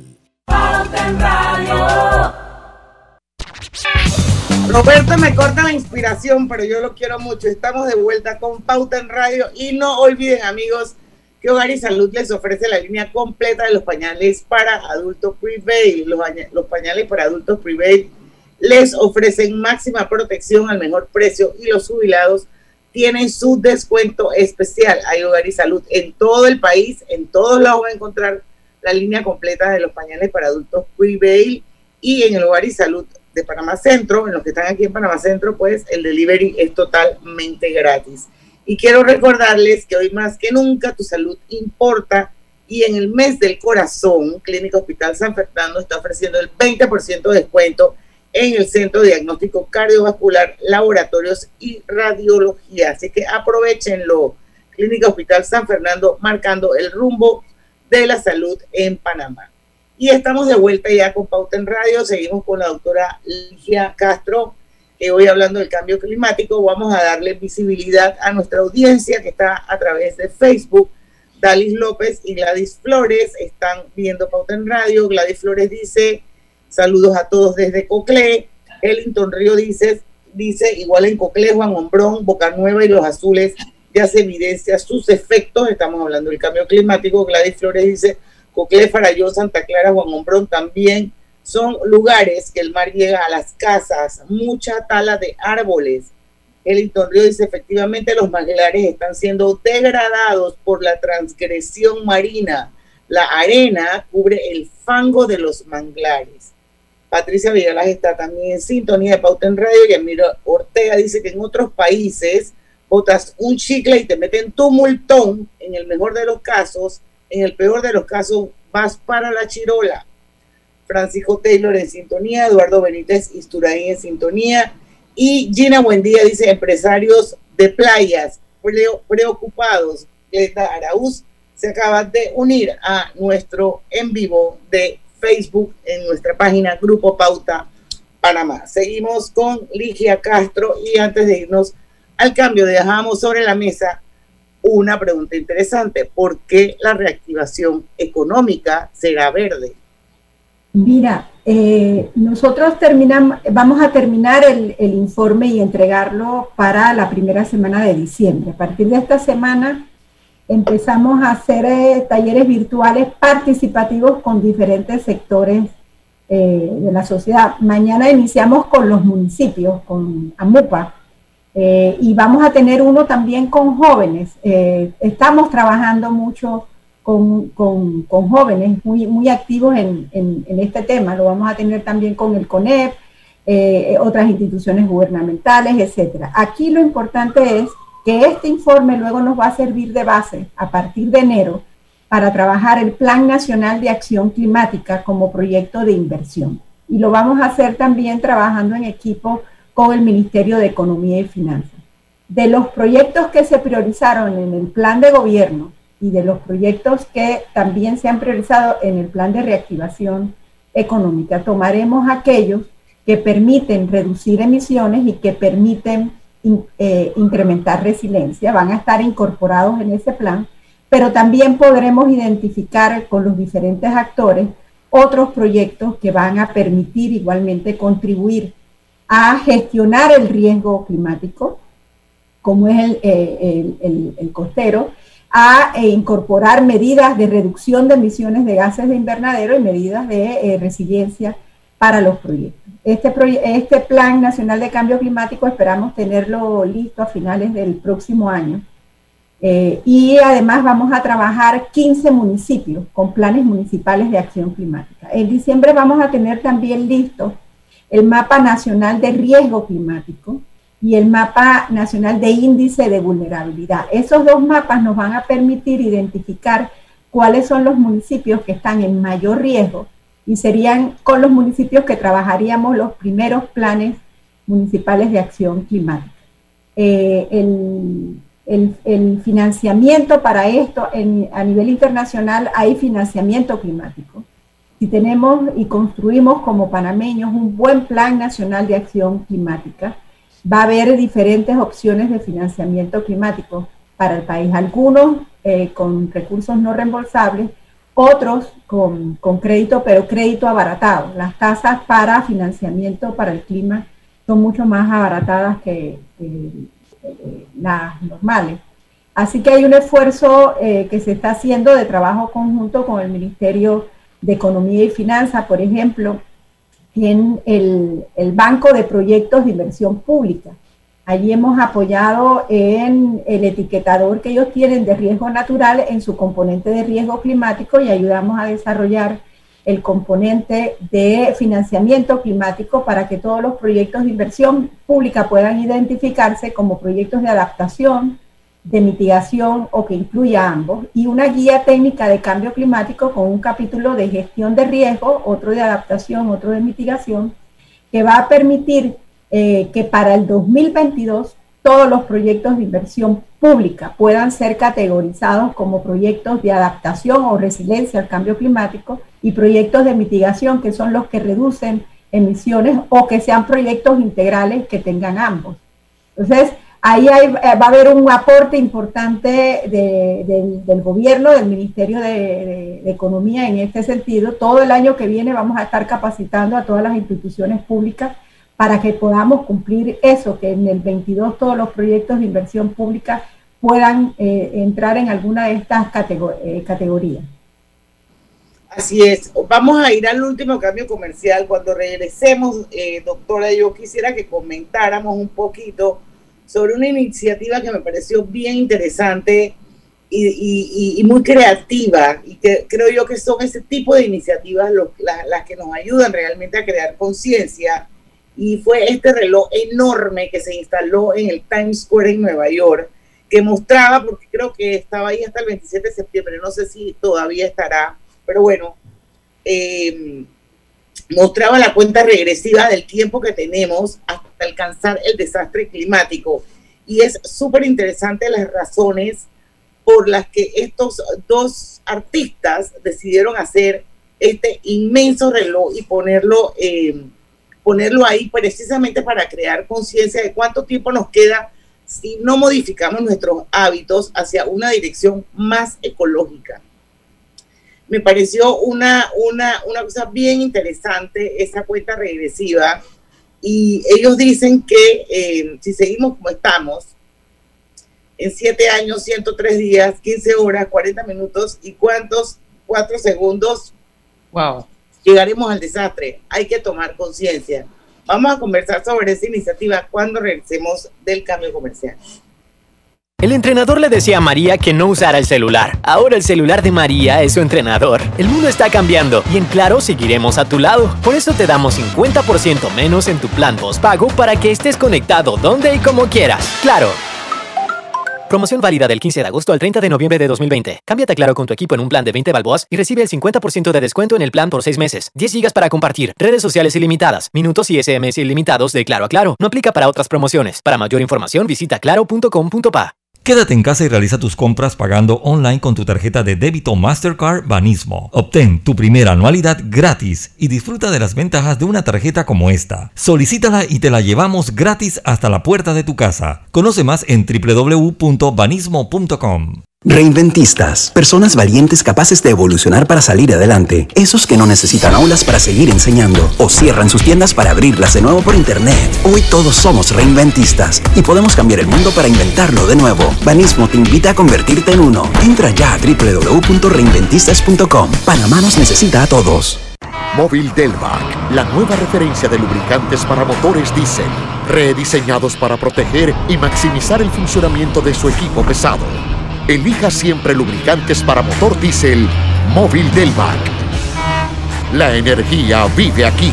[SPEAKER 6] Roberto me corta la inspiración, pero yo lo quiero mucho. Estamos de vuelta con Pauta en Radio y no olviden amigos que Hogar y Salud les ofrece la línea completa de los pañales para adultos Prevail. Los, los pañales para adultos Prevail les ofrecen máxima protección al mejor precio y los jubilados tienen su descuento especial. Hay Hogar y Salud en todo el país, en todos lados va a encontrar la línea completa de los pañales para adultos Prevail y en el Hogar y Salud de Panamá Centro, en los que están aquí en Panamá Centro, pues el delivery es totalmente gratis. Y quiero recordarles que hoy más que nunca tu salud importa y en el mes del corazón, Clínica Hospital San Fernando está ofreciendo el 20% de descuento en el Centro de Diagnóstico Cardiovascular, Laboratorios y Radiología. Así que aprovechenlo. Clínica Hospital San Fernando marcando el rumbo de la salud en Panamá. Y estamos de vuelta ya con Pauta en Radio. Seguimos con la doctora Ligia Castro, eh, hoy hablando del cambio climático. Vamos a darle visibilidad a nuestra audiencia que está a través de Facebook. Dalis López y Gladys Flores están viendo Pauta en Radio. Gladys Flores dice, saludos a todos desde Coclé. Ellington Río dice, dice igual en Coclé, Juan Hombrón, Boca Nueva y Los Azules ya se evidencia sus efectos. Estamos hablando del cambio climático. Gladys Flores dice, Coclé, Faralló, Santa Clara, Juan Hombrón también son lugares que el mar llega a las casas, mucha tala de árboles. El Río dice, efectivamente los manglares están siendo degradados por la transgresión marina. La arena cubre el fango de los manglares. Patricia Villalas está también en sintonía de Pauta en Radio y Emilio Ortega dice que en otros países botas un chicle y te meten tu multón, en el mejor de los casos, en el peor de los casos, vas para la chirola. Francisco Taylor en sintonía, Eduardo Benítez Isturain en sintonía y Gina Buendía dice empresarios de playas preocupados. Glenda Araúz se acaba de unir a nuestro en vivo de Facebook en nuestra página Grupo Pauta Panamá. Seguimos con Ligia Castro y antes de irnos al cambio dejamos sobre la mesa una pregunta interesante. ¿Por qué la reactivación económica será verde?
[SPEAKER 17] Mira, eh, nosotros terminamos, vamos a terminar el, informe y entregarlo para la primera semana de diciembre. A partir de esta semana empezamos a hacer eh, talleres virtuales participativos con diferentes sectores eh, de la sociedad. Mañana iniciamos con los municipios, con AMUPA, eh, y vamos a tener uno también con jóvenes. Eh, estamos trabajando mucho con, jóvenes muy, muy activos en, este tema. Lo vamos a tener también con el CONEP, eh, otras instituciones gubernamentales, etcétera. Aquí lo importante es que este informe luego nos va a servir de base a partir de enero para trabajar el Plan Nacional de Acción Climática como proyecto de inversión. Y lo vamos a hacer también trabajando en equipo con el Ministerio de Economía y Finanzas. De los proyectos que se priorizaron en el plan de gobierno y de los proyectos que también se han priorizado en el plan de reactivación económica, tomaremos aquellos que permiten reducir emisiones y que permiten eh, incrementar resiliencia, van a estar incorporados en ese plan, pero también podremos identificar con los diferentes actores otros proyectos que van a permitir igualmente contribuir a gestionar el riesgo climático, como es el, eh, costero, a eh, incorporar medidas de reducción de emisiones de gases de invernadero y medidas de resiliencia para los proyectos. Este, este Plan Nacional de Cambio Climático esperamos tenerlo listo a finales del próximo año. y además vamos a trabajar 15 municipios con planes municipales de acción climática. En diciembre vamos a tener también listo el mapa nacional de riesgo climático y el mapa nacional de índice de vulnerabilidad. Esos dos mapas nos van a permitir identificar cuáles son los municipios que están en mayor riesgo y serían con los municipios que trabajaríamos los primeros planes municipales de acción climática. Eh, el, financiamiento para esto a nivel internacional hay financiamiento climático si tenemos y construimos como panameños un buen plan nacional de acción climática, va a haber diferentes opciones de financiamiento climático para el país. Algunos eh, con recursos no reembolsables, otros con, crédito, pero crédito abaratado. Las tasas para financiamiento para el clima son mucho más abaratadas que las normales. Así que hay un esfuerzo eh, que se está haciendo de trabajo conjunto con el Ministerio de Economía y Finanzas, por ejemplo, en el, Banco de Proyectos de Inversión Pública. Allí hemos apoyado en el etiquetador que ellos tienen de riesgo natural en su componente de riesgo climático y ayudamos a desarrollar el componente de financiamiento climático para que todos los proyectos de inversión pública puedan identificarse como proyectos de adaptación, de mitigación o que incluya ambos, y una guía técnica de cambio climático con un capítulo de gestión de riesgo, otro de adaptación, otro de mitigación, que va a permitir eh, que para el 2022 todos los proyectos de inversión pública puedan ser categorizados como proyectos de adaptación o resiliencia al cambio climático y proyectos de mitigación, que son los que reducen emisiones o que sean proyectos integrales que tengan ambos. Entonces, ahí eh, va a haber un aporte importante del gobierno, del Ministerio de, Economía en este sentido. Todo el año que viene vamos a estar capacitando a todas las instituciones públicas para que podamos cumplir eso, que en el 22 todos los proyectos de inversión pública puedan eh, entrar en alguna de estas eh, categorías.
[SPEAKER 6] Así es. Vamos a ir al último cambio comercial. Cuando regresemos, eh, doctora, yo quisiera que comentáramos un poquito sobre una iniciativa que me pareció bien interesante y, muy creativa. Y que creo yo que son ese tipo de iniciativas las que nos ayudan realmente a crear conciencia. Y fue este reloj enorme que se instaló en el Times Square en Nueva York, que mostraba, porque creo que estaba ahí hasta el 27 de septiembre, no sé si todavía estará pero bueno, eh, mostraba la cuenta regresiva del tiempo que tenemos hasta alcanzar el desastre climático. Y es súper interesante las razones por las que estos dos artistas decidieron hacer este inmenso reloj y ponerlo, eh, ponerlo ahí precisamente para crear conciencia de cuánto tiempo nos queda si no modificamos nuestros hábitos hacia una dirección más ecológica me pareció una, una, una cosa bien interesante esa cuenta regresiva. Y ellos dicen que eh, si seguimos como estamos, en 7 años, 103 días, 15 horas, 40 minutos y cuántos, 4 segundos,
[SPEAKER 7] wow.
[SPEAKER 6] Llegaremos al desastre. Hay que tomar conciencia. Vamos a conversar sobre esa iniciativa cuando regresemos del cambio comercial.
[SPEAKER 10] El entrenador le decía a María que no usara el celular. Ahora el celular de María es su entrenador. El mundo está cambiando y en Claro seguiremos a tu lado. Por eso te damos 50% menos en tu plan postpago para que estés conectado donde y como quieras. Claro. Promoción válida del 15 de agosto al 30 de noviembre de 2020. Cámbiate a Claro con tu equipo en un plan de 20 balboas y recibe el 50% de descuento en el plan por 6 meses. 10 gigas para compartir, redes sociales ilimitadas, minutos y SMS ilimitados de Claro a Claro. No aplica para otras promociones. Para mayor información visita claro.com.pa.
[SPEAKER 3] Quédate en casa y realiza tus compras pagando online con tu tarjeta de débito Mastercard Banismo. Obtén tu primera anualidad gratis y disfruta de las ventajas de una tarjeta como esta. Solicítala y te la llevamos gratis hasta la puerta de tu casa. Conoce más en www.banismo.com.
[SPEAKER 26] Reinventistas, personas valientes capaces de evolucionar para salir adelante, esos que no necesitan aulas para seguir enseñando o cierran sus tiendas para abrirlas de nuevo por internet. Hoy todos somos reinventistas y podemos cambiar el mundo para inventarlo de nuevo. Banismo te invita a convertirte en uno. Entra ya a www.reinventistas.com. Panamá nos necesita a todos.
[SPEAKER 27] Móvil Delvac, la nueva referencia de lubricantes para motores diésel, rediseñados para proteger y maximizar el funcionamiento de su equipo pesado elija siempre lubricantes para motor diésel móvil del. La energía vive aquí.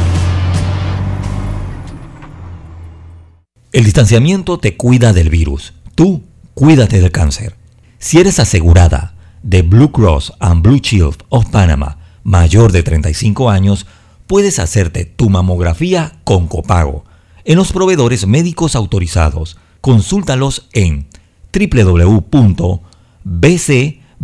[SPEAKER 3] El distanciamiento te cuida del virus. Tú cuídate del cáncer. Si eres asegurada de Blue Cross and Blue Shield of Panama mayor de 35 años, puedes hacerte tu mamografía con copago en los proveedores médicos autorizados. Consúltalos en www bcbspma.com.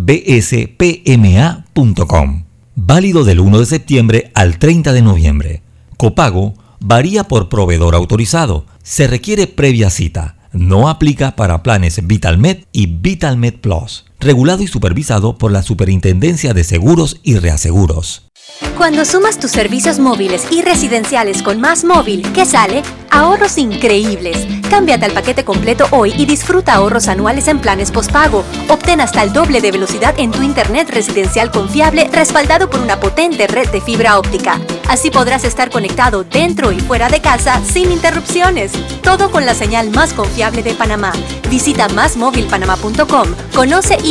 [SPEAKER 3] Válido del 1 de septiembre al 30 de noviembre. Copago varía por proveedor autorizado. Se requiere previa cita. No aplica para planes VitalMed y VitalMed Plus. Regulado y supervisado por la Superintendencia de Seguros y Reaseguros.
[SPEAKER 18] Cuando sumas tus servicios móviles y residenciales con Más Móvil, ¿qué sale? Ahorros increíbles. Cámbiate al paquete completo hoy y disfruta ahorros anuales en planes postpago. Obtén hasta el doble de velocidad en tu internet residencial confiable respaldado por una potente red de fibra óptica. Así podrás estar conectado dentro y fuera de casa sin interrupciones. Todo con la señal más confiable de Panamá. Visita másmóvilpanamá.com, conoce y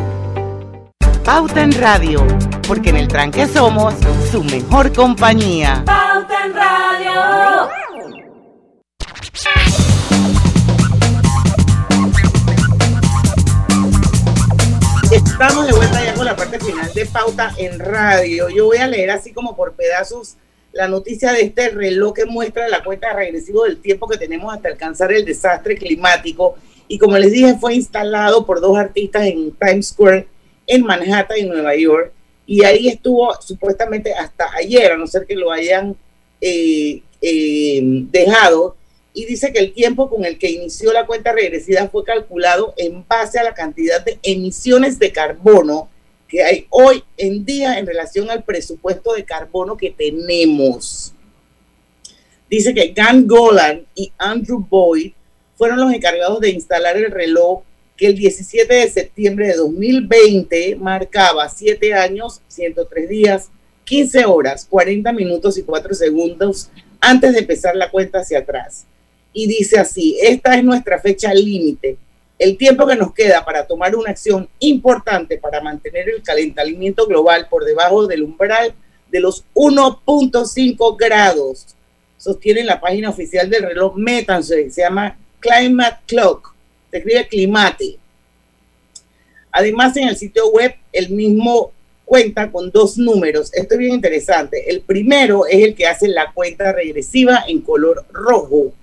[SPEAKER 4] Pauta en Radio, porque en el tranque somos su mejor compañía.
[SPEAKER 28] Pauta en Radio.
[SPEAKER 6] Estamos de vuelta ya con la parte final de Pauta en Radio. Yo voy a leer así como por pedazos la noticia de este reloj que muestra la cuenta regresiva del tiempo que tenemos hasta alcanzar el desastre climático. Y como les dije, fue instalado por dos artistas en Times Square, en Manhattan y Nueva York. Y ahí estuvo supuestamente hasta ayer, a no ser que lo hayan eh, eh, dejado. Y dice que el tiempo con el que inició la cuenta regresiva fue calculado en base a la cantidad de emisiones de carbono que hay hoy en día en relación al presupuesto de carbono que tenemos. Dice que Gan Golan y Andrew Boyd fueron los encargados de instalar el reloj que el 17 de septiembre de 2020 marcaba 7 años, 103 días, 15 horas, 40 minutos y 4 segundos antes de empezar la cuenta hacia atrás. Y dice así, esta es nuestra fecha límite el tiempo que nos queda para tomar una acción importante para mantener el calentamiento global por debajo del umbral de los 1.5 grados. Sostiene la página oficial del reloj Metanse, se llama Climate Clock, se escribe Climate. Además, en el sitio web, el mismo cuenta con dos números. Esto es bien interesante. El primero es el que hace la cuenta regresiva en color rojo.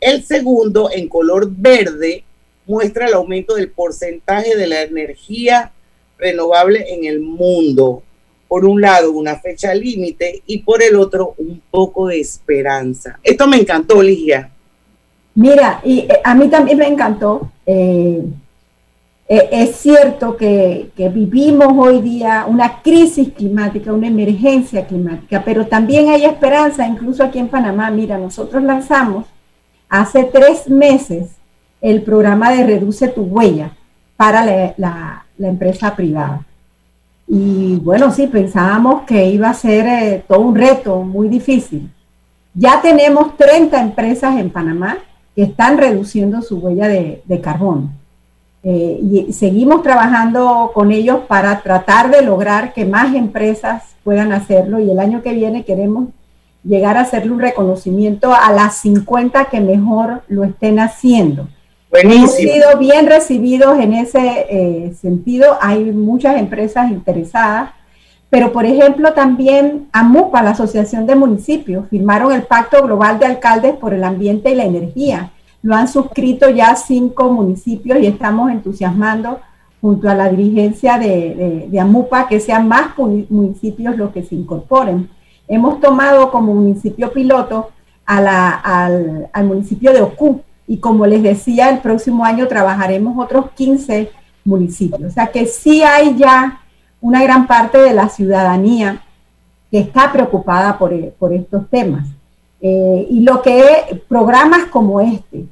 [SPEAKER 6] El segundo en color verde muestra el aumento del porcentaje de la energía renovable en el mundo. Por un lado, una fecha límite y por el otro, un poco de esperanza. Esto me encantó, Ligia.
[SPEAKER 17] Mira, y eh, a mí también me encantó. Eh, eh, es cierto que, vivimos hoy día una crisis climática, una emergencia climática, pero también hay esperanza, incluso aquí en Panamá. Mira, nosotros lanzamos hace tres meses el programa de Reduce tu huella para la, empresa privada. Y bueno, sí, pensábamos que iba a ser todo un reto muy difícil. Ya tenemos 30 empresas en Panamá que están reduciendo su huella de, de carbono. Eh, y seguimos trabajando con ellos para tratar de lograr que más empresas puedan hacerlo y el año que viene queremos llegar a hacerle un reconocimiento a las 50 que mejor lo estén haciendo. Hemos sido bien recibidos en ese eh, sentido. Hay muchas empresas interesadas, pero por ejemplo también AMUPA, la Asociación de Municipios, firmaron el Pacto Global de Alcaldes por el Ambiente y la Energía. Lo han suscrito ya cinco municipios y estamos entusiasmando junto a la dirigencia de, AMUPA que sean más municipios los que se incorporen. Hemos tomado como municipio piloto al, al municipio de Ocú, y como les decía, el próximo año trabajaremos otros 15 municipios. O sea que sí hay ya una gran parte de la ciudadanía que está preocupada por, por estos temas. Eh, y lo que programas como este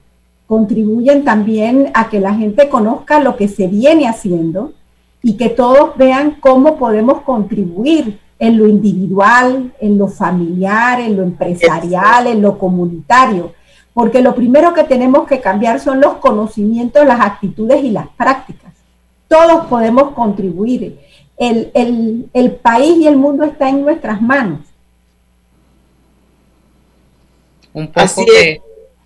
[SPEAKER 17] contribuyen también a que la gente conozca lo que se viene haciendo y que todos vean cómo podemos contribuir en lo individual, en lo familiar, en lo empresarial, en lo comunitario porque lo primero que tenemos que cambiar son los conocimientos, las actitudes y las prácticas. Todos podemos contribuir. El, país y el mundo está en nuestras manos.
[SPEAKER 7] Un poco, de,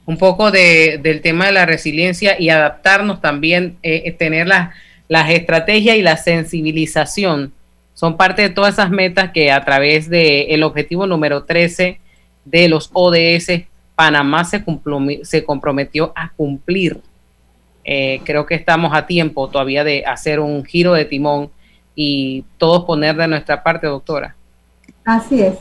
[SPEAKER 7] un poco del tema de la resiliencia y adaptarnos también, eh, eh, tener las, las estrategias y la sensibilización. Son parte de todas esas metas que a través del objetivo número 13 de los ODS Panamá se, se comprometió a cumplir. Eh, creo que estamos a tiempo todavía de hacer un giro de timón y todos poner de nuestra parte, doctora.
[SPEAKER 17] Así es.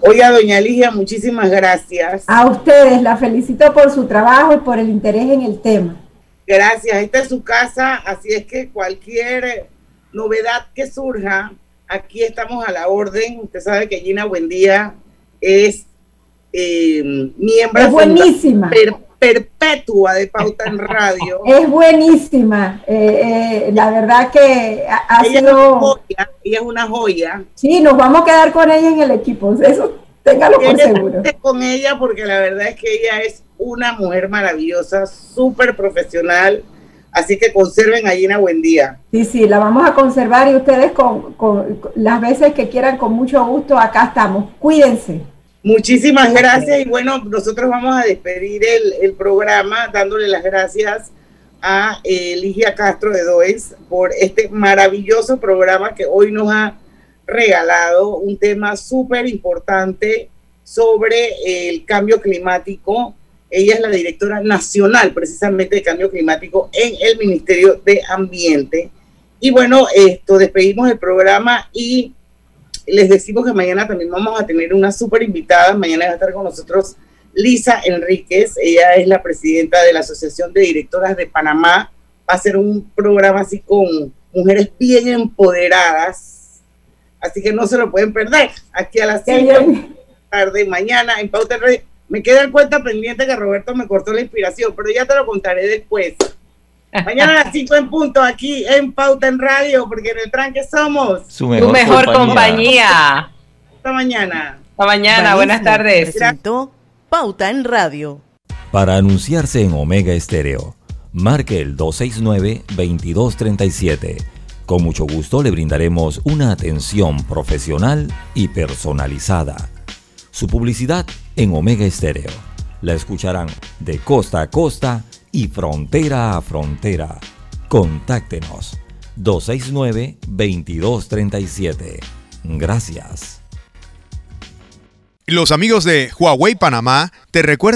[SPEAKER 6] Oiga, doña Ligia, muchísimas gracias.
[SPEAKER 17] A ustedes, la felicito por su trabajo y por el interés en el tema.
[SPEAKER 6] Gracias, esta es su casa, así es que cualquier novedad que surja, aquí estamos a la orden. Usted sabe que Gina Buendía es eh, miembro
[SPEAKER 17] es buenísima.
[SPEAKER 6] Perpetua de Pauta en Radio.
[SPEAKER 17] Es buenísima. Eh, eh, la verdad que ha,
[SPEAKER 6] ella
[SPEAKER 17] sido...
[SPEAKER 6] Es una joya, ella es una joya.
[SPEAKER 17] Sí, nos vamos a quedar con ella en el equipo. Eso téngalo por seguro.
[SPEAKER 6] Con ella porque la verdad es que ella es una mujer maravillosa, súper profesional. Así que conserven gallina buen día.
[SPEAKER 17] Sí, sí, la vamos a conservar y ustedes con, con, las veces que quieran, con mucho gusto, acá estamos. Cuídense.
[SPEAKER 6] Muchísimas gracias y bueno, nosotros vamos a despedir el, programa dándole las gracias a eh, Ligia Castro de Does por este maravilloso programa que hoy nos ha regalado un tema súper importante sobre el cambio climático. Ella es la directora nacional precisamente de cambio climático en el Ministerio de Ambiente. Y bueno, esto despedimos el programa y les decimos que mañana también vamos a tener una súper invitada. Mañana va a estar con nosotros Lisa Enríquez. Ella es la presidenta de la Asociación de Directoras de Panamá. Va a ser un programa así con mujeres bien empoderadas. Así que no se lo pueden perder. Aquí a las 5 tarde, mañana en Pauta. Me queda el cuenta pendiente que Roberto me cortó la inspiración, pero ya te lo contaré después. Mañana a las 5 en punto, aquí en Pauta en Radio, porque en el tranque somos
[SPEAKER 7] su mejor, compañía.
[SPEAKER 6] Hasta mañana.
[SPEAKER 7] Hasta mañana, buenas tardes.
[SPEAKER 29] Presentó Pauta en Radio.
[SPEAKER 3] Para anunciarse en Omega Estéreo, marque el 269-2237. Con mucho gusto le brindaremos una atención profesional y personalizada. Su publicidad en Omega Estéreo. La escucharán de costa a costa y frontera a frontera. Contáctenos 269-2237. Gracias.
[SPEAKER 30] Los amigos de Huawei Panamá te recuerdan